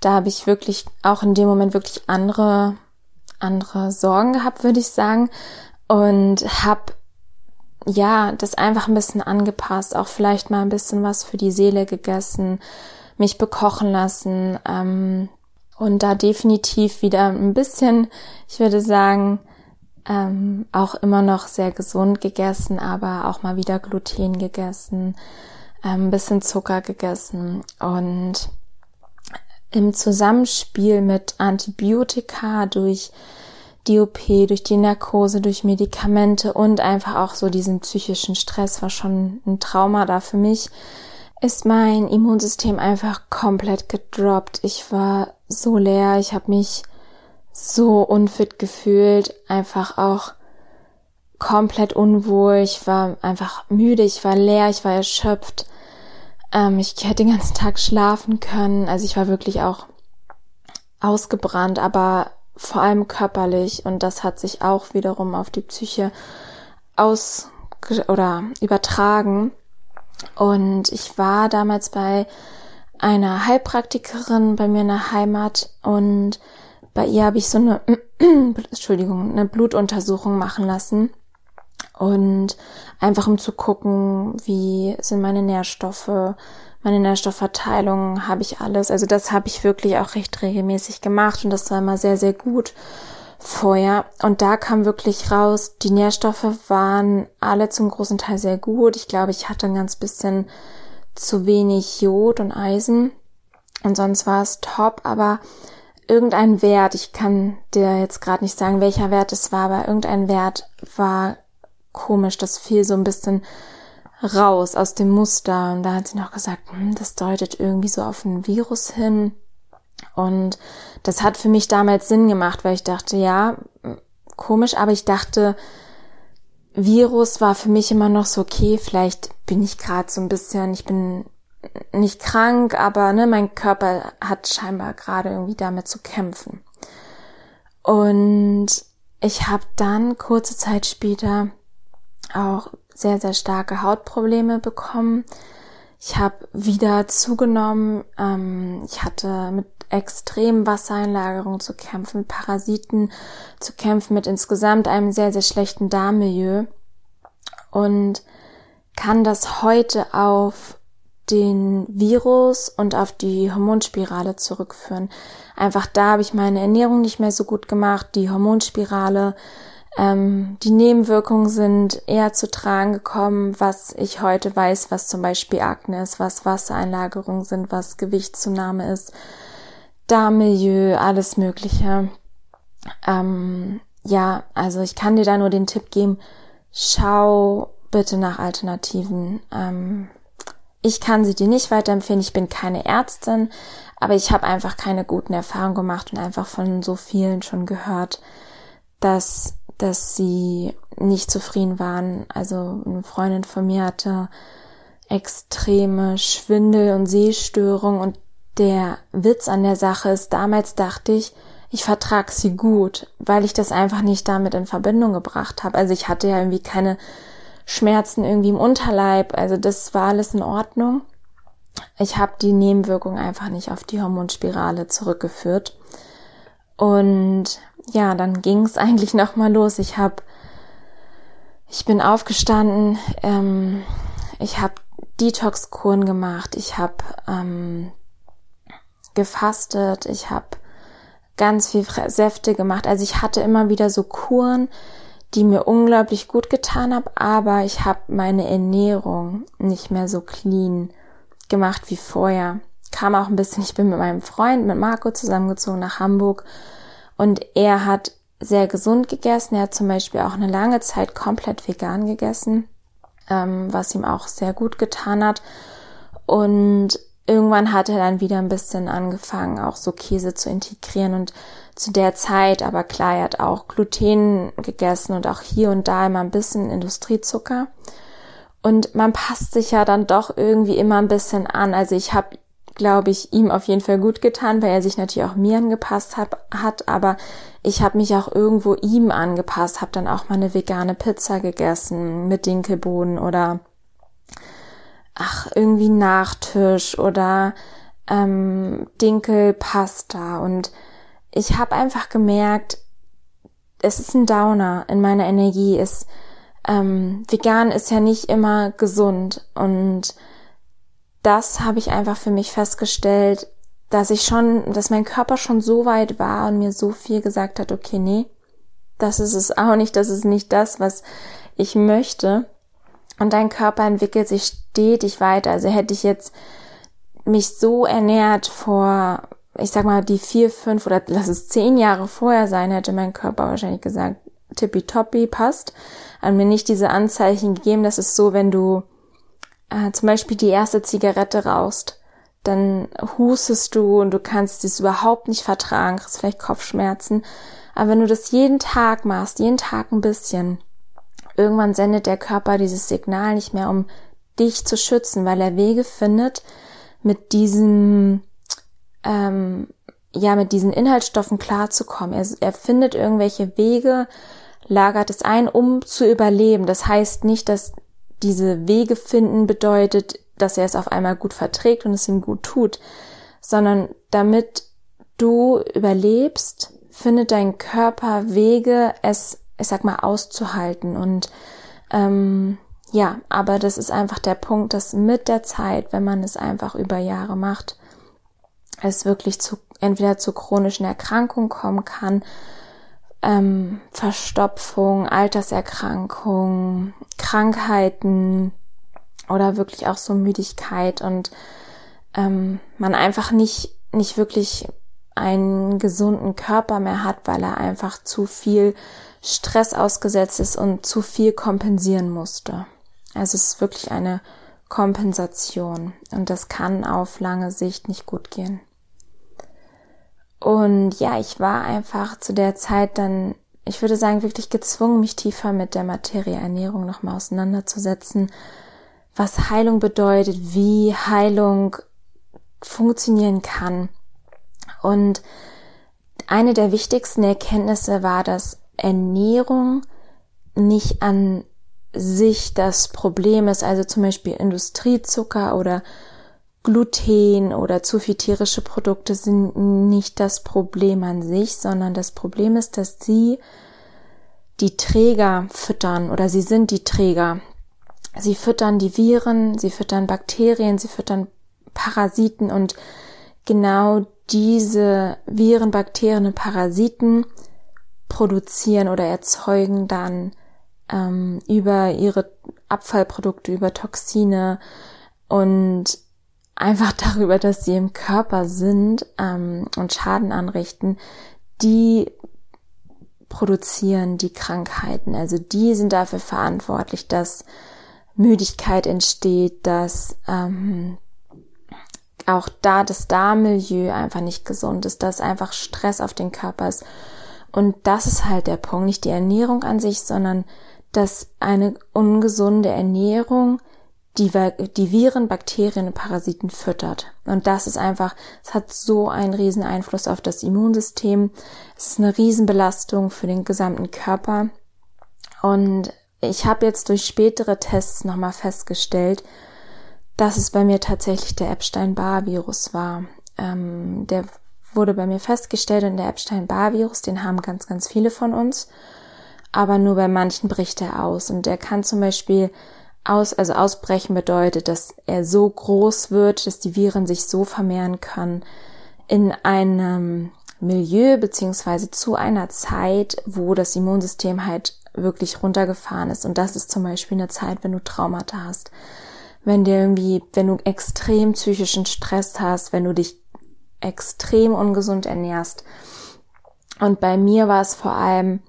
Da habe ich wirklich auch in dem Moment wirklich andere andere Sorgen gehabt, würde ich sagen, und habe ja, das einfach ein bisschen angepasst, auch vielleicht mal ein bisschen was für die Seele gegessen, mich bekochen lassen ähm, und da definitiv wieder ein bisschen, ich würde sagen, ähm, auch immer noch sehr gesund gegessen, aber auch mal wieder Gluten gegessen, ähm, ein bisschen Zucker gegessen. Und im Zusammenspiel mit Antibiotika durch die OP, durch die Narkose, durch Medikamente und einfach auch so diesen psychischen Stress war schon ein Trauma da für mich, ist mein Immunsystem einfach komplett gedroppt. Ich war so leer, ich habe mich so unfit gefühlt, einfach auch komplett unwohl, ich war einfach müde, ich war leer, ich war erschöpft. Ähm, ich hätte den ganzen Tag schlafen können. Also ich war wirklich auch ausgebrannt, aber vor allem körperlich. Und das hat sich auch wiederum auf die Psyche aus oder übertragen. Und ich war damals bei einer Heilpraktikerin bei mir in der Heimat und bei ihr habe ich so eine, <clears throat> Entschuldigung, eine Blutuntersuchung machen lassen. Und einfach um zu gucken, wie sind meine Nährstoffe, meine Nährstoffverteilung, habe ich alles. Also das habe ich wirklich auch recht regelmäßig gemacht und das war immer sehr, sehr gut vorher. Und da kam wirklich raus, die Nährstoffe waren alle zum großen Teil sehr gut. Ich glaube, ich hatte ein ganz bisschen zu wenig Jod und Eisen. Und sonst war es top, aber irgendein Wert, ich kann dir jetzt gerade nicht sagen, welcher Wert es war, aber irgendein Wert war komisch, das fiel so ein bisschen raus aus dem Muster. Und da hat sie noch gesagt, hm, das deutet irgendwie so auf ein Virus hin. Und das hat für mich damals Sinn gemacht, weil ich dachte, ja, komisch, aber ich dachte, Virus war für mich immer noch so, okay, vielleicht bin ich gerade so ein bisschen, ich bin nicht krank, aber ne, mein Körper hat scheinbar gerade irgendwie damit zu kämpfen. Und ich habe dann kurze Zeit später auch sehr, sehr starke Hautprobleme bekommen. Ich habe wieder zugenommen. Ähm, ich hatte mit extremen Wassereinlagerungen zu kämpfen, mit Parasiten zu kämpfen, mit insgesamt einem sehr, sehr schlechten Darmmilieu. Und kann das heute auf den Virus und auf die Hormonspirale zurückführen. Einfach da habe ich meine Ernährung nicht mehr so gut gemacht, die Hormonspirale, ähm, die Nebenwirkungen sind eher zu tragen gekommen, was ich heute weiß, was zum Beispiel Akne ist, was Wassereinlagerungen sind, was Gewichtszunahme ist, Darmmilieu, alles Mögliche. Ähm, ja, also ich kann dir da nur den Tipp geben, schau bitte nach Alternativen. Ähm, ich kann sie dir nicht weiterempfehlen. Ich bin keine Ärztin, aber ich habe einfach keine guten Erfahrungen gemacht und einfach von so vielen schon gehört, dass dass sie nicht zufrieden waren. Also eine Freundin von mir hatte extreme Schwindel und Sehstörung und der Witz an der Sache ist, damals dachte ich, ich vertrag sie gut, weil ich das einfach nicht damit in Verbindung gebracht habe. Also ich hatte ja irgendwie keine Schmerzen irgendwie im Unterleib. Also das war alles in Ordnung. Ich habe die Nebenwirkung einfach nicht auf die Hormonspirale zurückgeführt. Und ja, dann ging es <laughs> eigentlich noch mal los. Ich habe, ich bin aufgestanden, ähm, ich habe Detox-Kuren gemacht, ich habe ähm, gefastet, ich habe ganz viel Säfte gemacht. Also ich hatte immer wieder so Kuren, die mir unglaublich gut getan haben, aber ich habe meine Ernährung nicht mehr so clean gemacht wie vorher. Kam auch ein bisschen, ich bin mit meinem Freund, mit Marco zusammengezogen nach Hamburg und er hat sehr gesund gegessen. Er hat zum Beispiel auch eine lange Zeit komplett vegan gegessen, ähm, was ihm auch sehr gut getan hat. Und irgendwann hat er dann wieder ein bisschen angefangen, auch so Käse zu integrieren und zu der Zeit, aber klar, er hat auch Gluten gegessen und auch hier und da immer ein bisschen Industriezucker. Und man passt sich ja dann doch irgendwie immer ein bisschen an. Also ich habe, glaube ich, ihm auf jeden Fall gut getan, weil er sich natürlich auch mir angepasst hat, hat aber ich habe mich auch irgendwo ihm angepasst, habe dann auch mal eine vegane Pizza gegessen mit Dinkelbohnen oder ach, irgendwie Nachtisch oder ähm, Dinkelpasta und ich habe einfach gemerkt, es ist ein Downer in meiner Energie. Es, ähm, vegan ist ja nicht immer gesund und das habe ich einfach für mich festgestellt, dass ich schon, dass mein Körper schon so weit war und mir so viel gesagt hat, okay, nee, das ist es auch nicht, das ist nicht das, was ich möchte. Und dein Körper entwickelt sich stetig weiter. Also hätte ich jetzt mich so ernährt vor ich sag mal, die vier, fünf oder lass es zehn Jahre vorher sein, hätte mein Körper wahrscheinlich gesagt, tippitoppi, passt. Hat mir nicht diese Anzeichen gegeben, das ist so, wenn du äh, zum Beispiel die erste Zigarette rauchst, dann hustest du und du kannst es überhaupt nicht vertragen, kriegst vielleicht Kopfschmerzen. Aber wenn du das jeden Tag machst, jeden Tag ein bisschen, irgendwann sendet der Körper dieses Signal nicht mehr, um dich zu schützen, weil er Wege findet, mit diesem, ähm, ja, mit diesen Inhaltsstoffen klarzukommen. Er, er findet irgendwelche Wege, lagert es ein, um zu überleben. Das heißt nicht, dass diese Wege finden bedeutet, dass er es auf einmal gut verträgt und es ihm gut tut, sondern damit du überlebst, findet dein Körper Wege, es, ich sag mal, auszuhalten. Und ähm, ja, aber das ist einfach der Punkt, dass mit der Zeit, wenn man es einfach über Jahre macht, es wirklich zu entweder zu chronischen Erkrankungen kommen kann, ähm, Verstopfung, Alterserkrankung, Krankheiten oder wirklich auch so Müdigkeit und ähm, man einfach nicht nicht wirklich einen gesunden Körper mehr hat, weil er einfach zu viel Stress ausgesetzt ist und zu viel kompensieren musste. Also es ist wirklich eine Kompensation und das kann auf lange Sicht nicht gut gehen. Und ja, ich war einfach zu der Zeit dann, ich würde sagen, wirklich gezwungen, mich tiefer mit der Materie Ernährung nochmal auseinanderzusetzen, was Heilung bedeutet, wie Heilung funktionieren kann. Und eine der wichtigsten Erkenntnisse war, dass Ernährung nicht an sich das Problem ist, also zum Beispiel Industriezucker oder Gluten oder zu viel tierische Produkte sind nicht das Problem an sich, sondern das Problem ist, dass sie die Träger füttern oder sie sind die Träger. Sie füttern die Viren, sie füttern Bakterien, sie füttern Parasiten und genau diese Viren, Bakterien und Parasiten produzieren oder erzeugen dann ähm, über ihre Abfallprodukte, über Toxine und einfach <laughs> darüber, dass sie im Körper sind ähm, und Schaden anrichten, die produzieren die Krankheiten. Also die sind dafür verantwortlich, dass Müdigkeit entsteht, dass ähm, auch da das Darmmilieu einfach nicht gesund ist, dass einfach Stress auf den Körper ist. Und das ist halt der Punkt, nicht die Ernährung an sich, sondern dass eine ungesunde Ernährung die, die Viren, Bakterien und Parasiten füttert. Und das ist einfach, es hat so einen riesen Einfluss auf das Immunsystem. Es ist eine Riesenbelastung für den gesamten Körper. Und ich habe jetzt durch spätere Tests nochmal festgestellt, dass es bei mir tatsächlich der Epstein-Barr-Virus war. Ähm, der wurde bei mir festgestellt und der Epstein-Barr-Virus, den haben ganz, ganz viele von uns. Aber nur bei manchen bricht er aus. Und der kann zum Beispiel aus, also ausbrechen bedeutet, dass er so groß wird, dass die Viren sich so vermehren können in einem Milieu beziehungsweise zu einer Zeit, wo das Immunsystem halt wirklich runtergefahren ist. Und das ist zum Beispiel eine Zeit, wenn du Traumata hast. Wenn dir irgendwie, wenn du extrem psychischen Stress hast, wenn du dich extrem ungesund ernährst. Und bei mir war es vor allem,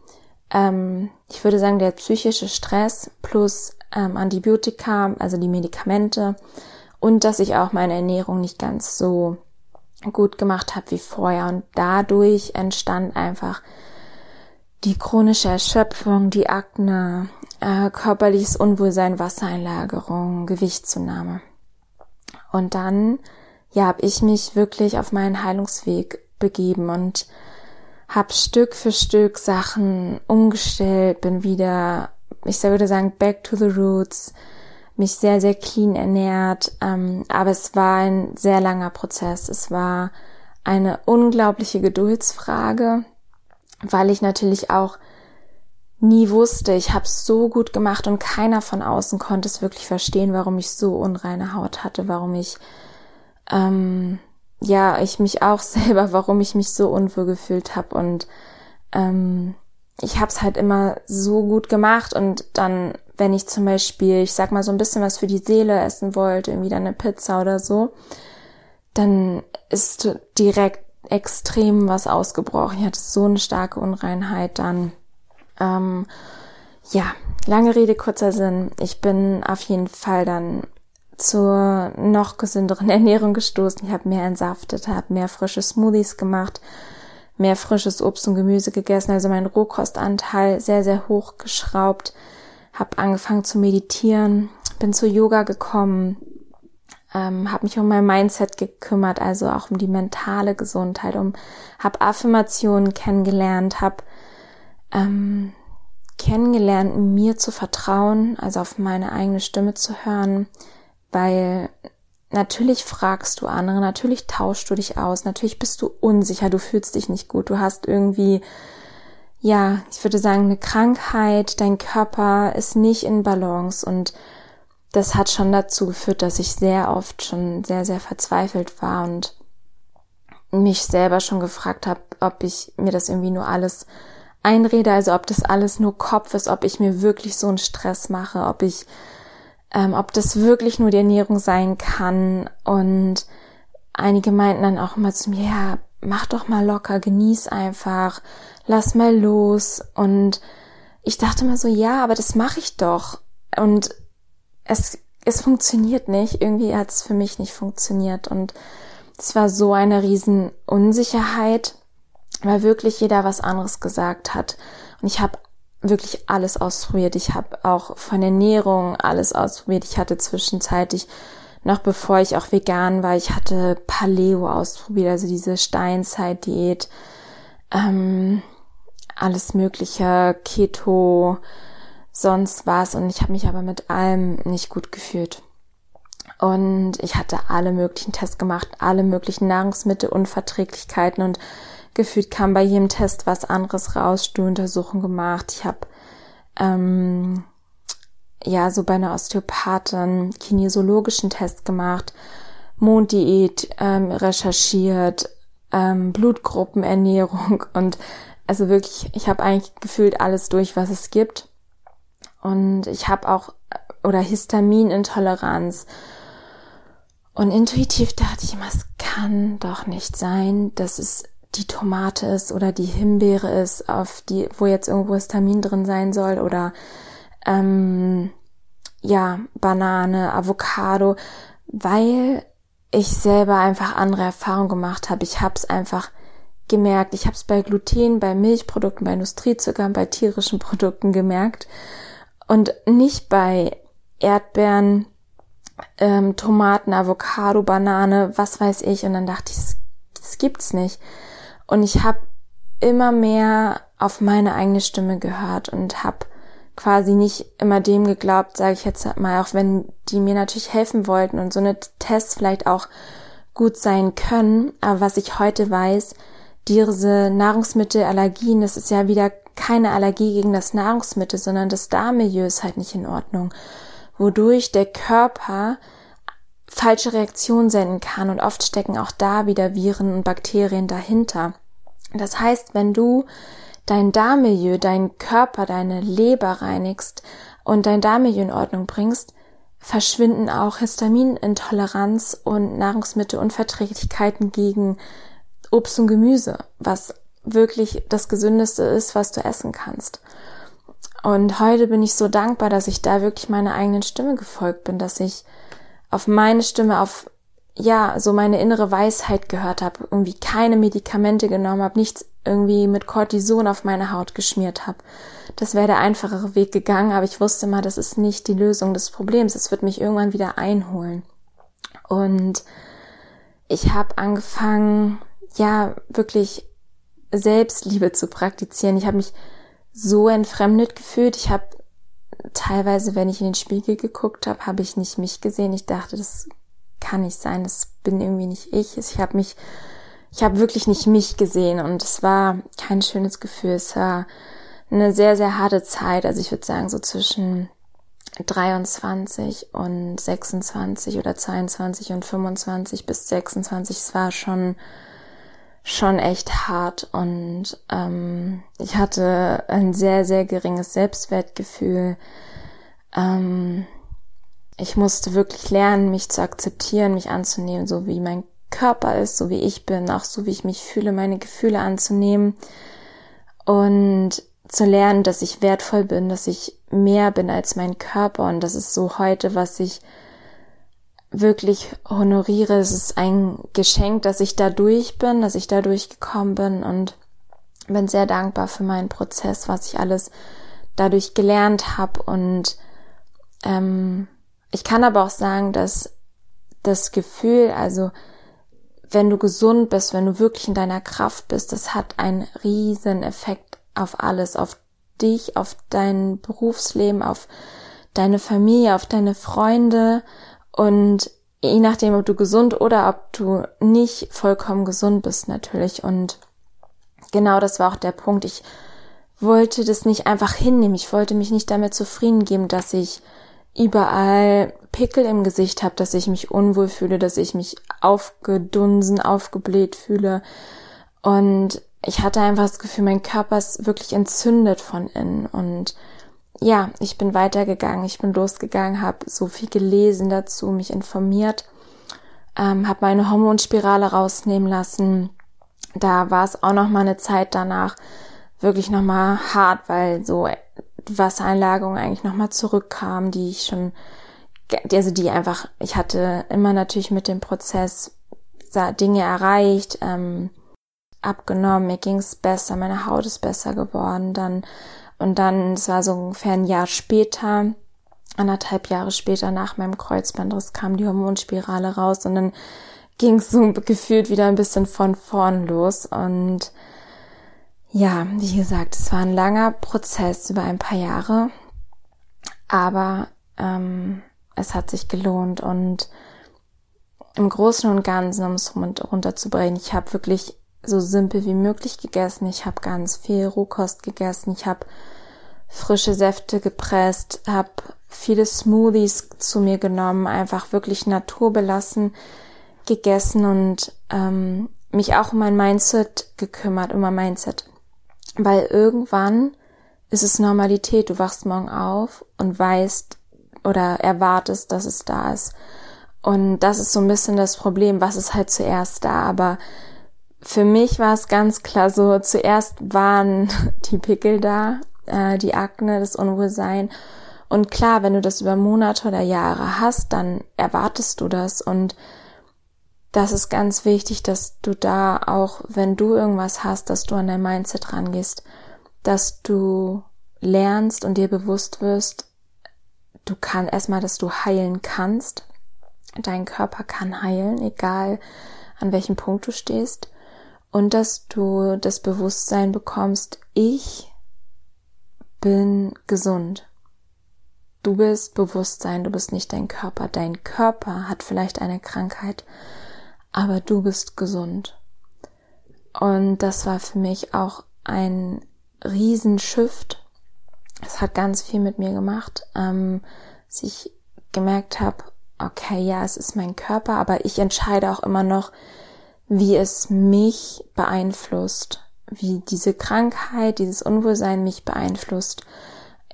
ähm, ich würde sagen, der psychische Stress plus ähm, Antibiotika, also die Medikamente und dass ich auch meine Ernährung nicht ganz so gut gemacht habe wie vorher und dadurch entstand einfach die chronische Erschöpfung, die Akne, äh, körperliches Unwohlsein, Wassereinlagerung, Gewichtszunahme. Und dann, ja, habe ich mich wirklich auf meinen Heilungsweg begeben und habe Stück für Stück Sachen umgestellt, bin wieder ich würde sagen, back to the roots, mich sehr, sehr clean ernährt. Ähm, aber es war ein sehr langer Prozess. Es war eine unglaubliche Geduldsfrage, weil ich natürlich auch nie wusste, ich habe es so gut gemacht und keiner von außen konnte es wirklich verstehen, warum ich so unreine Haut hatte, warum ich ähm, ja ich mich auch <laughs> selber, warum ich mich so unwohl gefühlt habe und ähm, ich habe es halt immer so gut gemacht und dann, wenn ich zum Beispiel, ich sag mal so ein bisschen was für die Seele essen wollte, irgendwie dann eine Pizza oder so, dann ist direkt extrem was ausgebrochen. Ich hatte so eine starke Unreinheit dann. Ähm, ja, lange Rede, kurzer Sinn. Ich bin auf jeden Fall dann zur noch gesünderen <laughs> Ernährung gestoßen. Ich habe mehr entsaftet, habe mehr frische Smoothies gemacht, mehr frisches Obst und Gemüse gegessen, also mein Rohkostanteil sehr, sehr hoch geschraubt, habe angefangen zu meditieren, bin zu Yoga gekommen, ähm, habe mich um mein Mindset gekümmert, also auch um die mentale Gesundheit, um habe Affirmationen kennengelernt, habe ähm, kennengelernt, mir zu vertrauen, also auf meine eigene Stimme zu hören, weil natürlich fragst du andere, natürlich tauschst du dich aus, natürlich bist du unsicher, du fühlst dich nicht gut, du hast irgendwie, ja, ich würde sagen, eine Krankheit, dein Körper ist nicht in Balance und das hat schon dazu geführt, dass ich sehr oft schon sehr, sehr verzweifelt war und mich selber schon gefragt habe, ob ich mir das irgendwie nur alles einrede, also ob das alles nur Kopf ist, ob ich mir wirklich so einen Stress mache, ob ich, ähm, ob das wirklich nur die Ernährung sein kann. Und einige meinten dann auch immer zu mir, ja, mach doch mal locker, genieß einfach, lass mal los. Und ich dachte mir so, ja, aber das mache ich doch. Und es, es funktioniert nicht. Irgendwie hat es für mich nicht funktioniert. Und es war so eine riesen Unsicherheit weil wirklich jeder was anderes gesagt hat. Und ich habe wirklich alles ausprobiert. Ich habe auch von Ernährung alles ausprobiert. Ich hatte zwischenzeitlich, noch bevor ich auch vegan war, ich hatte Paleo ausprobiert, also diese Steinzeit-Diät, ähm, alles mögliche, Keto, sonst was. Und ich habe mich aber mit allem nicht gut gefühlt. Und ich hatte alle möglichen Tests gemacht, alle möglichen Nahrungsmittelunverträglichkeiten und gefühlt kam bei jedem Test was anderes raus, Stuhluntersuchung gemacht. Ich habe ähm, ja so bei einer Osteopathin kinesiologischen Test gemacht, Monddiät ähm, recherchiert, ähm, Blutgruppenernährung <laughs> und also wirklich, ich habe eigentlich gefühlt alles durch, was es gibt. Und ich habe auch oder Histaminintoleranz. Und intuitiv dachte ich immer, es kann doch nicht sein, dass es die Tomate ist oder die Himbeere ist, auf die, wo jetzt irgendwo Histamin drin sein soll oder ähm, ja, Banane, Avocado, weil ich selber einfach andere Erfahrungen gemacht habe. Ich habe es einfach gemerkt. Ich habe es bei Gluten, bei Milchprodukten, bei Industriezuckern, bei tierischen Produkten gemerkt und nicht bei Erdbeeren, ähm, Tomaten, Avocado, Banane, was weiß ich. Und dann dachte ich, das, das gibt's nicht. Und ich habe immer mehr auf meine eigene Stimme gehört und habe quasi nicht immer dem geglaubt, sage ich jetzt mal, auch wenn die mir natürlich helfen wollten und so eine Tests vielleicht auch gut sein können. Aber was ich heute weiß, diese Nahrungsmittelallergien, das ist ja wieder keine Allergie gegen das Nahrungsmittel, sondern das Darmmilieu ist halt nicht in Ordnung, wodurch der Körper falsche Reaktionen senden kann und oft stecken auch da wieder Viren und Bakterien dahinter. Das heißt, wenn du dein Darmmilieu, deinen Körper, deine Leber reinigst und dein Darmmilieu in Ordnung bringst, verschwinden auch Histaminintoleranz und Nahrungsmittelunverträglichkeiten gegen Obst und Gemüse, was wirklich das gesündeste ist, was du essen kannst. Und heute bin ich so dankbar, dass ich da wirklich meiner eigenen Stimme gefolgt bin, dass ich auf meine Stimme, auf ja, so meine innere Weisheit gehört habe, irgendwie keine Medikamente genommen habe, nichts irgendwie mit Cortison auf meine Haut geschmiert habe. Das wäre der einfachere Weg gegangen, aber ich wusste mal, das ist nicht die Lösung des Problems. Es wird mich irgendwann wieder einholen. Und ich habe angefangen, ja, wirklich Selbstliebe zu praktizieren. Ich habe mich so entfremdet gefühlt. Ich habe teilweise, wenn ich in den Spiegel geguckt habe, habe ich nicht mich gesehen. Ich dachte, das kann nicht sein, das bin irgendwie nicht ich. Ich habe mich, ich habe wirklich nicht mich gesehen und es war kein schönes Gefühl. Es war eine sehr, sehr harte Zeit. Also ich würde sagen, so zwischen 23 und 26 oder 22 und 25 bis 26. Es war schon schon echt hart und ähm, ich hatte ein sehr, sehr geringes Selbstwertgefühl. Ähm, ich musste wirklich lernen, mich zu akzeptieren, mich anzunehmen, so wie mein Körper ist, so wie ich bin, auch so wie ich mich fühle, meine Gefühle anzunehmen und zu lernen, dass ich wertvoll bin, dass ich mehr bin als mein Körper und das ist so heute, was ich wirklich honoriere. Es ist ein Geschenk, dass ich da durch bin, dass ich da durchgekommen bin und bin sehr dankbar für meinen Prozess, was ich alles dadurch gelernt habe und ähm, ich kann aber auch sagen, dass das Gefühl, also wenn du gesund bist, wenn du wirklich in deiner Kraft bist, das hat einen riesen Effekt auf alles, auf dich, auf dein Berufsleben, auf deine Familie, auf deine Freunde und je nachdem, ob du gesund oder ob du nicht vollkommen gesund bist natürlich und genau das war auch der Punkt. Ich wollte das nicht einfach hinnehmen. Ich wollte mich nicht damit zufrieden geben, dass ich überall Pickel im Gesicht habe, dass ich mich unwohl fühle, dass ich mich aufgedunsen, aufgebläht fühle. Und ich hatte einfach das Gefühl, mein Körper ist wirklich entzündet von innen. Und ja, ich bin weitergegangen, ich bin losgegangen, habe so viel gelesen dazu, mich informiert, ähm, habe meine Hormonspirale rausnehmen lassen. Da war es auch noch mal eine Zeit danach wirklich noch mal hart, weil so die Wassereinlagerung eigentlich noch mal zurückkam, die ich schon, also die einfach, ich hatte immer natürlich mit dem Prozess Dinge erreicht, ähm, abgenommen, mir ging's besser, meine Haut ist besser geworden, dann und dann, es war so ungefähr ein Jahr später, anderthalb Jahre später nach meinem Kreuzbandriss kam die Hormonspirale raus und dann ging's so gefühlt wieder ein bisschen von vorn los. Und ja, wie gesagt, es war ein langer Prozess über ein paar Jahre, aber ähm, es hat sich gelohnt und im Großen und Ganzen, um es runterzubringen, ich habe wirklich so simpel wie möglich gegessen. Ich habe ganz viel Rohkost gegessen. Ich habe frische Säfte gepresst, habe viele Smoothies zu mir genommen, einfach wirklich naturbelassen gegessen und ähm, mich auch um mein Mindset gekümmert, um mein Mindset. Weil irgendwann ist es Normalität. Du wachst morgen auf und weißt oder erwartest, dass es da ist. Und das ist so ein bisschen das Problem. Was ist halt zuerst da? Aber für mich war es ganz klar so, zuerst waren <laughs> die Pickel da, äh, die Akne, das Unwohlsein. Und klar, wenn du das über Monate oder Jahre hast, dann erwartest du das. Und das ist ganz wichtig, dass du da auch, wenn du irgendwas hast, dass du an dein Mindset rangehst, dass du lernst und dir bewusst wirst, du kannst erstmal, dass du heilen kannst. Dein Körper kann heilen, egal an welchem Punkt du stehst und dass du das Bewusstsein bekommst, ich bin gesund. Du bist Bewusstsein, du bist nicht dein Körper. Dein Körper hat vielleicht eine Krankheit, aber du bist gesund. Und das war für mich auch ein Riesenshift. Es hat ganz viel mit mir gemacht, ähm, dass ich gemerkt habe, okay, ja, es ist mein Körper, aber ich entscheide auch immer noch, wie es mich beeinflusst, wie diese Krankheit, dieses Unwohlsein mich beeinflusst.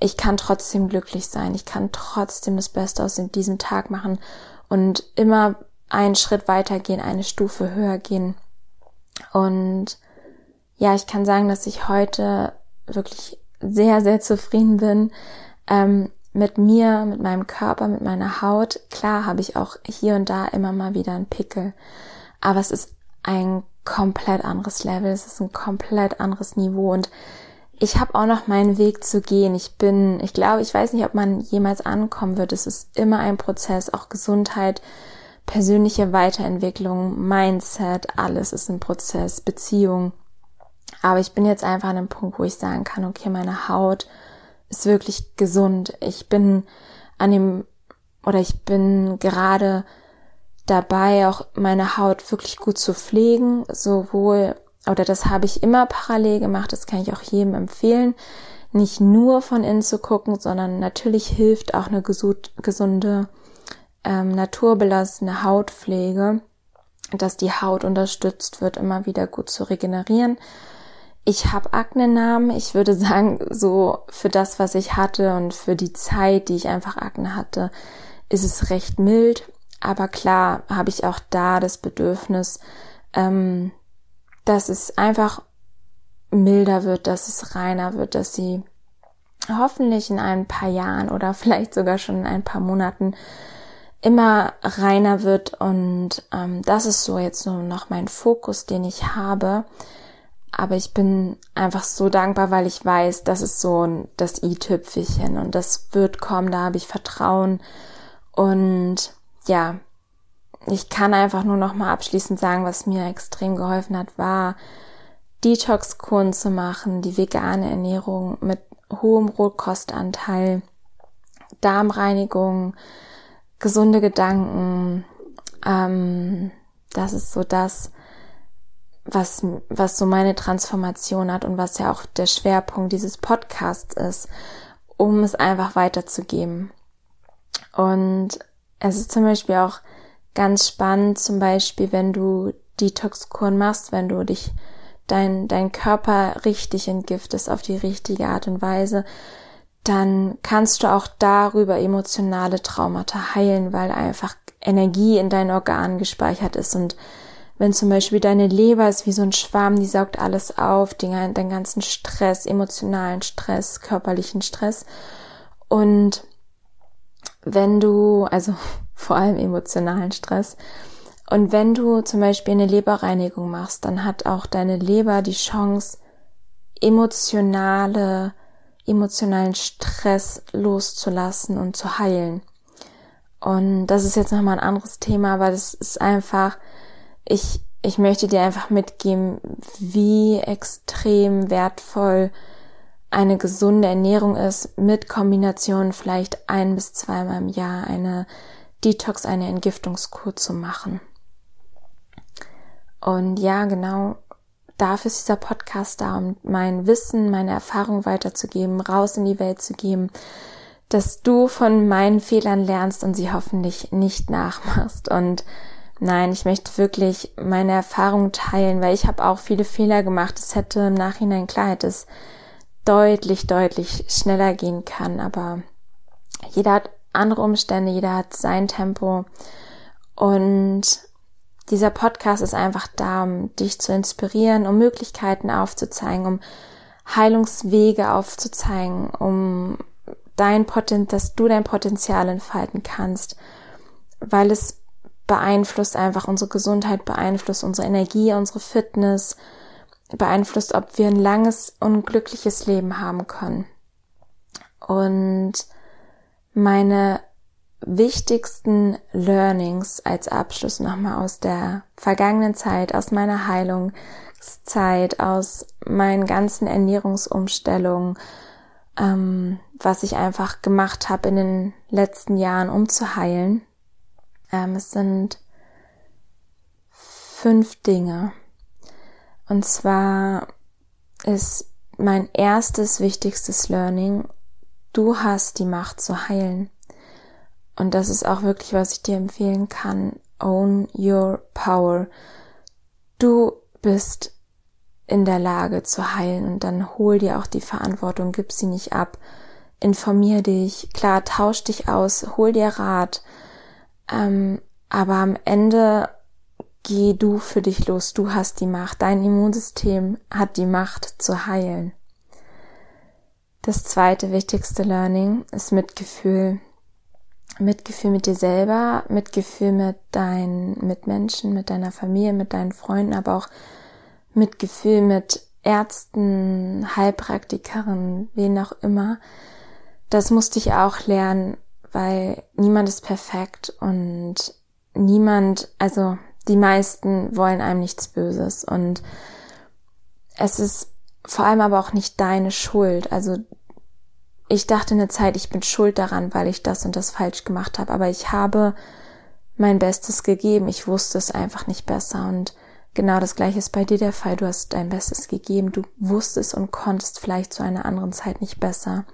Ich kann trotzdem glücklich sein, ich kann trotzdem das Beste aus diesem Tag machen und immer einen Schritt weiter gehen, eine Stufe höher gehen. Und ja, ich kann sagen, dass ich heute wirklich sehr, sehr zufrieden bin ähm, mit mir, mit meinem Körper, mit meiner Haut. Klar habe ich auch hier und da immer mal wieder einen Pickel, aber es ist ein komplett anderes Level, es ist ein komplett anderes Niveau und ich habe auch noch meinen Weg zu gehen. Ich bin, ich glaube, ich weiß nicht, ob man jemals ankommen wird. Es ist immer ein Prozess, auch Gesundheit, persönliche Weiterentwicklung, Mindset, alles ist ein Prozess, Beziehung. Aber ich bin jetzt einfach an einem Punkt, wo ich sagen kann, okay, meine Haut ist wirklich gesund. Ich bin an dem, oder ich bin gerade dabei, auch meine Haut wirklich gut zu pflegen, sowohl, oder das habe ich immer parallel gemacht, das kann ich auch jedem empfehlen, nicht nur von innen zu gucken, sondern natürlich hilft auch eine gesunde, ähm, naturbelassene Hautpflege, dass die Haut unterstützt wird, immer wieder gut zu regenerieren. Ich habe Akne-Namen. Ich würde <laughs> sagen, so für das, was ich hatte und für die Zeit, die ich einfach Akne hatte, ist es recht mild. Aber klar habe ich auch da das Bedürfnis, ähm, dass es einfach milder wird, dass es reiner wird, dass sie hoffentlich in ein paar Jahren oder <laughs> vielleicht sogar schon in ein paar Monaten immer reiner wird und ähm, das ist so jetzt nur noch mein Fokus, den ich habe. Aber ich bin einfach so dankbar, weil ich weiß, das ist so das i-Tüpfelchen und das wird kommen, da habe ich Vertrauen Und ja, ich kann einfach nur noch mal abschließend sagen, was mir extrem geholfen hat, war Detox-Kuren zu machen, die vegane Ernährung mit hohem Rohkostanteil, Darmreinigung, gesunde Gedanken. Ähm, das ist so das, was, was so meine Transformation hat und was ja auch der Schwerpunkt dieses Podcasts ist, um es einfach weiterzugeben. Und es ist zum Beispiel auch ganz spannend, zum Beispiel, wenn du Detox-Kuren machst, wenn du dich dein, dein Körper richtig entgiftest auf die richtige Art und Weise, dann kannst du auch darüber emotionale Traumata heilen, weil einfach Energie in deinen Organen gespeichert ist und wenn zum Beispiel deine Leber ist wie so ein Schwamm, die saugt alles auf, den ganzen Stress, emotionalen Stress, körperlichen Stress. Und wenn du, also <laughs> vor allem emotionalen Stress, und wenn du zum Beispiel eine Leberreinigung machst, dann hat auch deine Leber die Chance, emotionale, emotionalen Stress loszulassen und zu heilen. Und das ist jetzt nochmal ein anderes Thema, aber das ist einfach, ich, ich möchte dir einfach mitgeben, wie extrem wertvoll eine gesunde Ernährung ist, mit Kombination vielleicht ein bis zweimal im Jahr eine Detox, eine Entgiftungskur zu machen. Und ja, genau dafür ist dieser Podcast da, um mein Wissen, meine Erfahrung weiterzugeben, raus in die Welt zu geben, dass du von meinen Fehlern lernst und sie hoffentlich nicht nachmachst. Und Nein, ich möchte wirklich meine Erfahrung teilen, weil ich habe auch viele Fehler gemacht. Es hätte im Nachhinein klar, hätte es deutlich, deutlich schneller gehen können, aber jeder hat andere Umstände, jeder hat sein Tempo. Und dieser Podcast ist einfach da, um dich zu inspirieren, um Möglichkeiten aufzuzeigen, um Heilungswege aufzuzeigen, um dein Potent, dass du dein Potenzial entfalten kannst, weil es beeinflusst einfach unsere Gesundheit, beeinflusst unsere Energie, unsere Fitness, beeinflusst, ob wir ein langes, unglückliches Leben haben können. Und meine wichtigsten Learnings als Abschluss nochmal aus der vergangenen Zeit, aus meiner Heilungszeit, aus meinen ganzen Ernährungsumstellungen, ähm, was ich einfach gemacht habe in den letzten Jahren, um zu heilen, ähm, es sind fünf Dinge. Und zwar ist mein erstes wichtigstes Learning, du hast die Macht zu heilen. Und das ist auch wirklich, was ich dir empfehlen kann. Own your power. Du bist in der Lage zu heilen und dann hol dir auch die Verantwortung, gib sie nicht ab. Informier dich, klar, tausch dich aus, hol dir Rat, ähm, aber am Ende geh du für dich los. Du hast die Macht. Dein Immunsystem hat die Macht zu heilen. Das zweite wichtigste Learning ist Mitgefühl. Mitgefühl mit dir selber, Mitgefühl mit deinen Mitmenschen, mit deiner Familie, mit deinen Freunden, aber auch Mitgefühl mit Ärzten, Heilpraktikerinnen, wen auch immer. Das musste ich auch lernen, weil niemand ist perfekt und niemand, also die meisten wollen einem nichts Böses und es ist vor allem aber auch nicht deine Schuld. Also ich dachte eine Zeit, ich bin schuld daran, weil ich das und das falsch gemacht habe, aber ich habe mein Bestes gegeben. Ich wusste es einfach nicht besser und genau das gleiche ist bei dir der Fall. Du hast dein Bestes gegeben. Du wusstest und konntest vielleicht zu einer anderen Zeit nicht besser.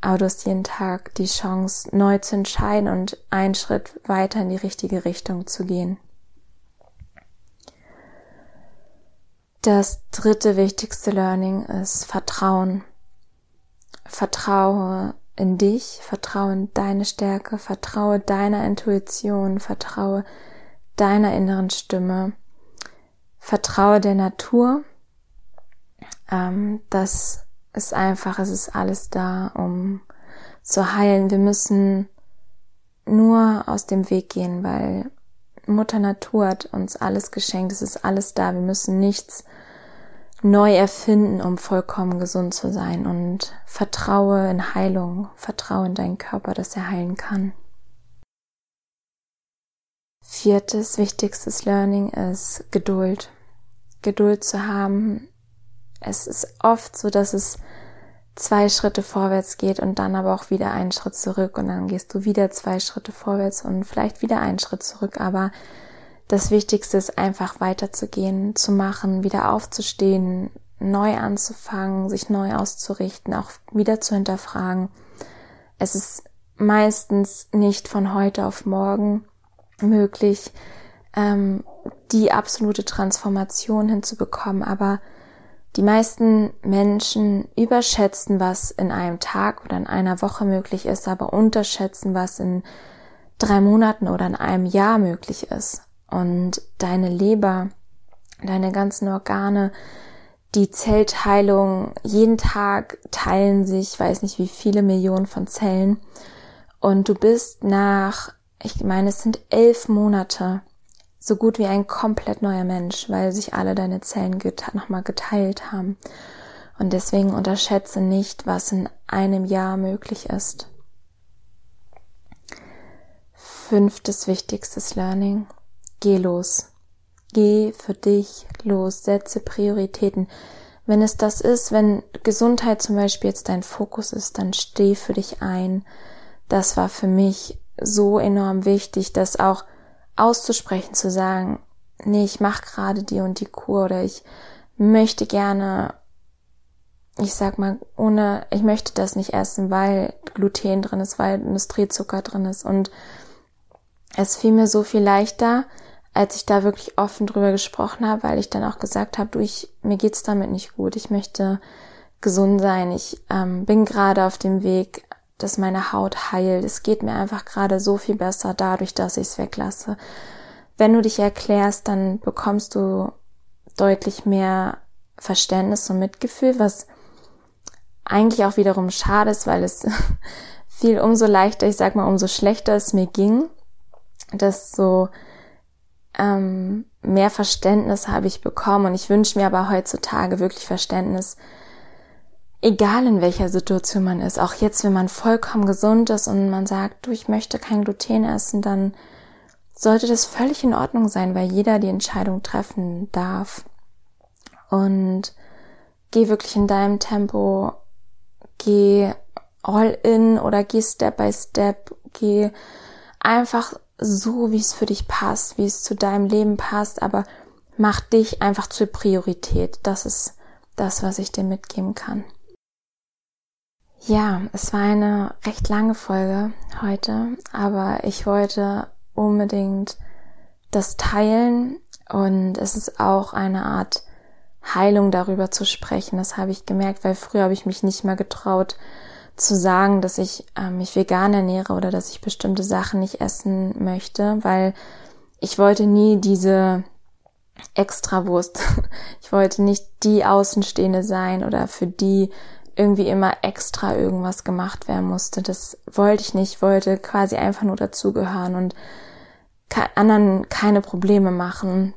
Aber du hast jeden Tag die Chance, neu zu entscheiden und einen Schritt weiter in die richtige Richtung zu gehen. Das dritte wichtigste Learning ist Vertrauen. Vertraue in dich, vertraue in deine Stärke, vertraue deiner Intuition, vertraue deiner inneren Stimme, vertraue der Natur, ähm, dass ist einfach, es ist alles da, um zu heilen. Wir müssen nur aus dem Weg gehen, weil Mutter Natur hat uns alles geschenkt. Es ist alles da. Wir müssen nichts neu erfinden, um vollkommen gesund zu sein. Und vertraue in Heilung, vertraue in deinen Körper, dass er heilen kann. Viertes wichtigstes Learning ist Geduld. Geduld zu haben. Es ist oft so, dass es zwei Schritte vorwärts geht und dann aber auch wieder einen Schritt zurück und dann gehst du wieder zwei Schritte vorwärts und vielleicht wieder einen Schritt zurück, aber das Wichtigste ist einfach weiterzugehen, zu machen, wieder aufzustehen, neu anzufangen, sich neu auszurichten, auch wieder zu hinterfragen. Es ist meistens nicht von heute auf morgen möglich, ähm, die absolute Transformation hinzubekommen, aber die meisten Menschen überschätzen, was in einem Tag oder in einer Woche möglich ist, aber unterschätzen, was in drei Monaten oder in einem Jahr möglich ist. Und deine Leber, deine ganzen Organe, die Zellteilung, jeden Tag teilen sich, weiß nicht wie viele Millionen von Zellen. Und du bist nach, ich meine, es sind elf Monate, so gut wie ein komplett neuer Mensch, weil sich alle deine Zellen nochmal geteilt haben. Und deswegen unterschätze nicht, was in einem Jahr möglich ist. Fünftes wichtigstes Learning. Geh los. Geh für dich los. Setze Prioritäten. Wenn es das ist, wenn Gesundheit zum Beispiel jetzt dein Fokus ist, dann steh für dich ein. Das war für mich so enorm wichtig, dass auch auszusprechen, zu sagen, nee, ich mache gerade die und die Kur oder ich möchte gerne, ich sag mal, ohne, ich möchte das nicht essen, weil Gluten drin ist, weil Industriezucker drin ist. Und es fiel mir so viel leichter, als ich da wirklich offen drüber gesprochen habe, weil ich dann auch gesagt habe, du, ich, mir geht's damit nicht gut, ich möchte gesund sein, ich ähm, bin gerade auf dem Weg, dass meine Haut heilt. Es geht mir einfach gerade so viel besser dadurch, dass ich es weglasse. Wenn du dich erklärst, dann bekommst du deutlich mehr Verständnis und Mitgefühl, was eigentlich auch wiederum schade ist, weil es <laughs> viel umso leichter, ich sag mal, umso schlechter es mir ging, desto ähm, mehr Verständnis habe ich bekommen. Und ich wünsche mir aber heutzutage wirklich Verständnis egal in welcher Situation man ist, auch jetzt, wenn man vollkommen gesund ist und man sagt, du, ich möchte kein Gluten essen, dann sollte das völlig in Ordnung sein, weil jeder die Entscheidung treffen darf. Und geh wirklich in deinem Tempo, geh all in oder geh Step by Step, geh einfach so, wie es für dich passt, wie es zu deinem Leben passt, aber mach dich einfach zur Priorität. Das ist das, was ich dir mitgeben kann. Ja, es war eine recht lange Folge heute, aber ich wollte unbedingt das teilen und es ist auch eine Art Heilung darüber zu sprechen. Das habe ich gemerkt, weil früher habe ich mich nicht mal getraut zu sagen, dass ich äh, mich vegan ernähre oder dass ich bestimmte Sachen nicht essen möchte, weil ich wollte nie diese Extrawurst. <laughs> Ich wollte nicht die Außenstehende sein oder für die irgendwie immer extra irgendwas gemacht werden musste. Das wollte ich nicht, ich wollte quasi einfach nur dazugehören und anderen keine Probleme machen.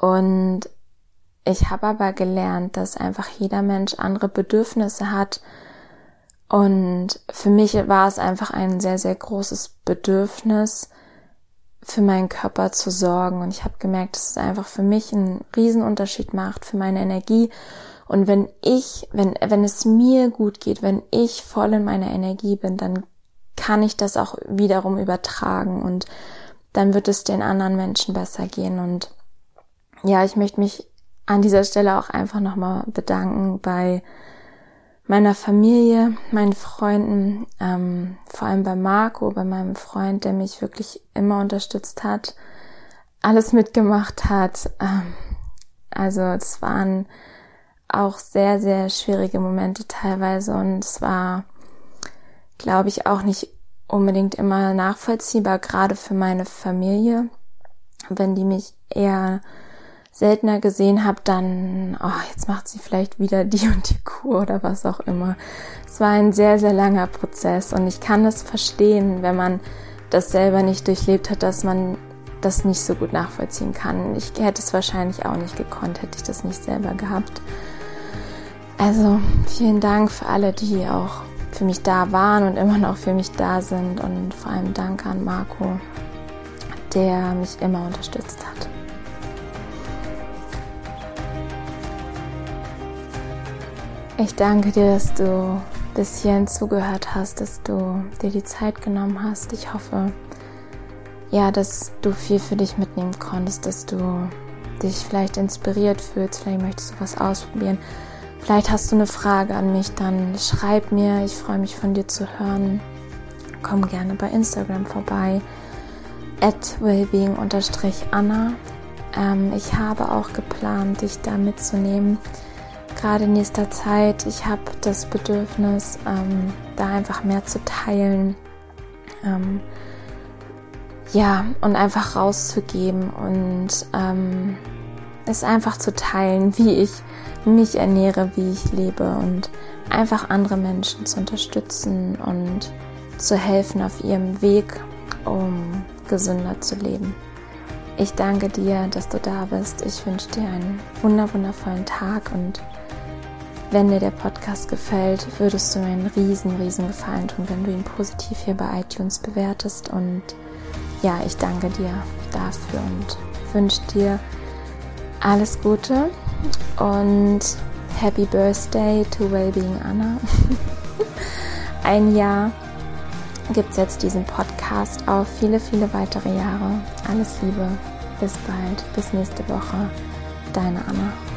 Und ich habe aber gelernt, dass einfach jeder Mensch andere Bedürfnisse hat. Und für mich war es einfach ein sehr, sehr großes Bedürfnis, für meinen Körper zu sorgen. Und ich habe gemerkt, dass es einfach für mich einen Riesenunterschied macht, für meine Energie und wenn ich, wenn, wenn es mir gut geht, wenn ich voll in meiner Energie bin, dann kann ich das auch wiederum übertragen und dann wird es den anderen Menschen besser gehen. Und ja, ich möchte mich an dieser Stelle auch einfach nochmal bedanken bei meiner Familie, meinen Freunden, ähm, vor allem bei Marco, bei meinem Freund, der mich wirklich immer unterstützt hat, alles mitgemacht hat. Ähm, also es waren auch sehr, sehr schwierige Momente teilweise und es war, glaube ich, auch nicht unbedingt immer nachvollziehbar, gerade für meine Familie. Wenn die mich eher seltener gesehen habe, dann, oh, jetzt macht sie vielleicht wieder die und die Kur oder was auch immer. Es war ein sehr, sehr langer Prozess und ich kann das verstehen, wenn man das selber nicht durchlebt hat, dass man das nicht so gut nachvollziehen kann. Ich hätte es wahrscheinlich auch nicht gekonnt, hätte ich das nicht selber gehabt. Also vielen Dank für alle, die auch für mich da waren und immer noch für mich da sind und vor allem Dank an Marco, der mich immer unterstützt hat. Ich danke dir, dass du bis hierhin zugehört hast, dass du dir die Zeit genommen hast. Ich hoffe, ja, dass du viel für dich mitnehmen konntest, dass du dich vielleicht inspiriert fühlst, vielleicht möchtest du was ausprobieren. Vielleicht hast du eine Frage an mich, dann schreib mir. Ich freue mich von dir zu hören. Komm gerne bei Instagram vorbei. At wellbeing-anna. Ähm, ich habe auch geplant, dich da mitzunehmen. Gerade in nächster Zeit. Ich habe das Bedürfnis, ähm, da einfach mehr zu teilen. Ähm, ja, und einfach rauszugeben und ähm, es einfach zu teilen, <laughs> wie ich mich ernähre, wie ich lebe und einfach andere Menschen zu unterstützen und zu helfen auf ihrem Weg, um gesünder zu leben. Ich danke dir, dass du da bist. Ich wünsche dir einen wundervollen Tag und wenn dir der Podcast gefällt, würdest du mir einen riesen, riesen Gefallen tun, wenn du ihn positiv hier bei iTunes bewertest und ja, ich danke dir dafür und wünsche dir alles Gute und Happy Birthday to Wellbeing Anna. <laughs> Ein Jahr gibt es jetzt diesen Podcast auf viele, viele weitere Jahre. Alles Liebe, bis bald, bis nächste Woche. Deine Anna.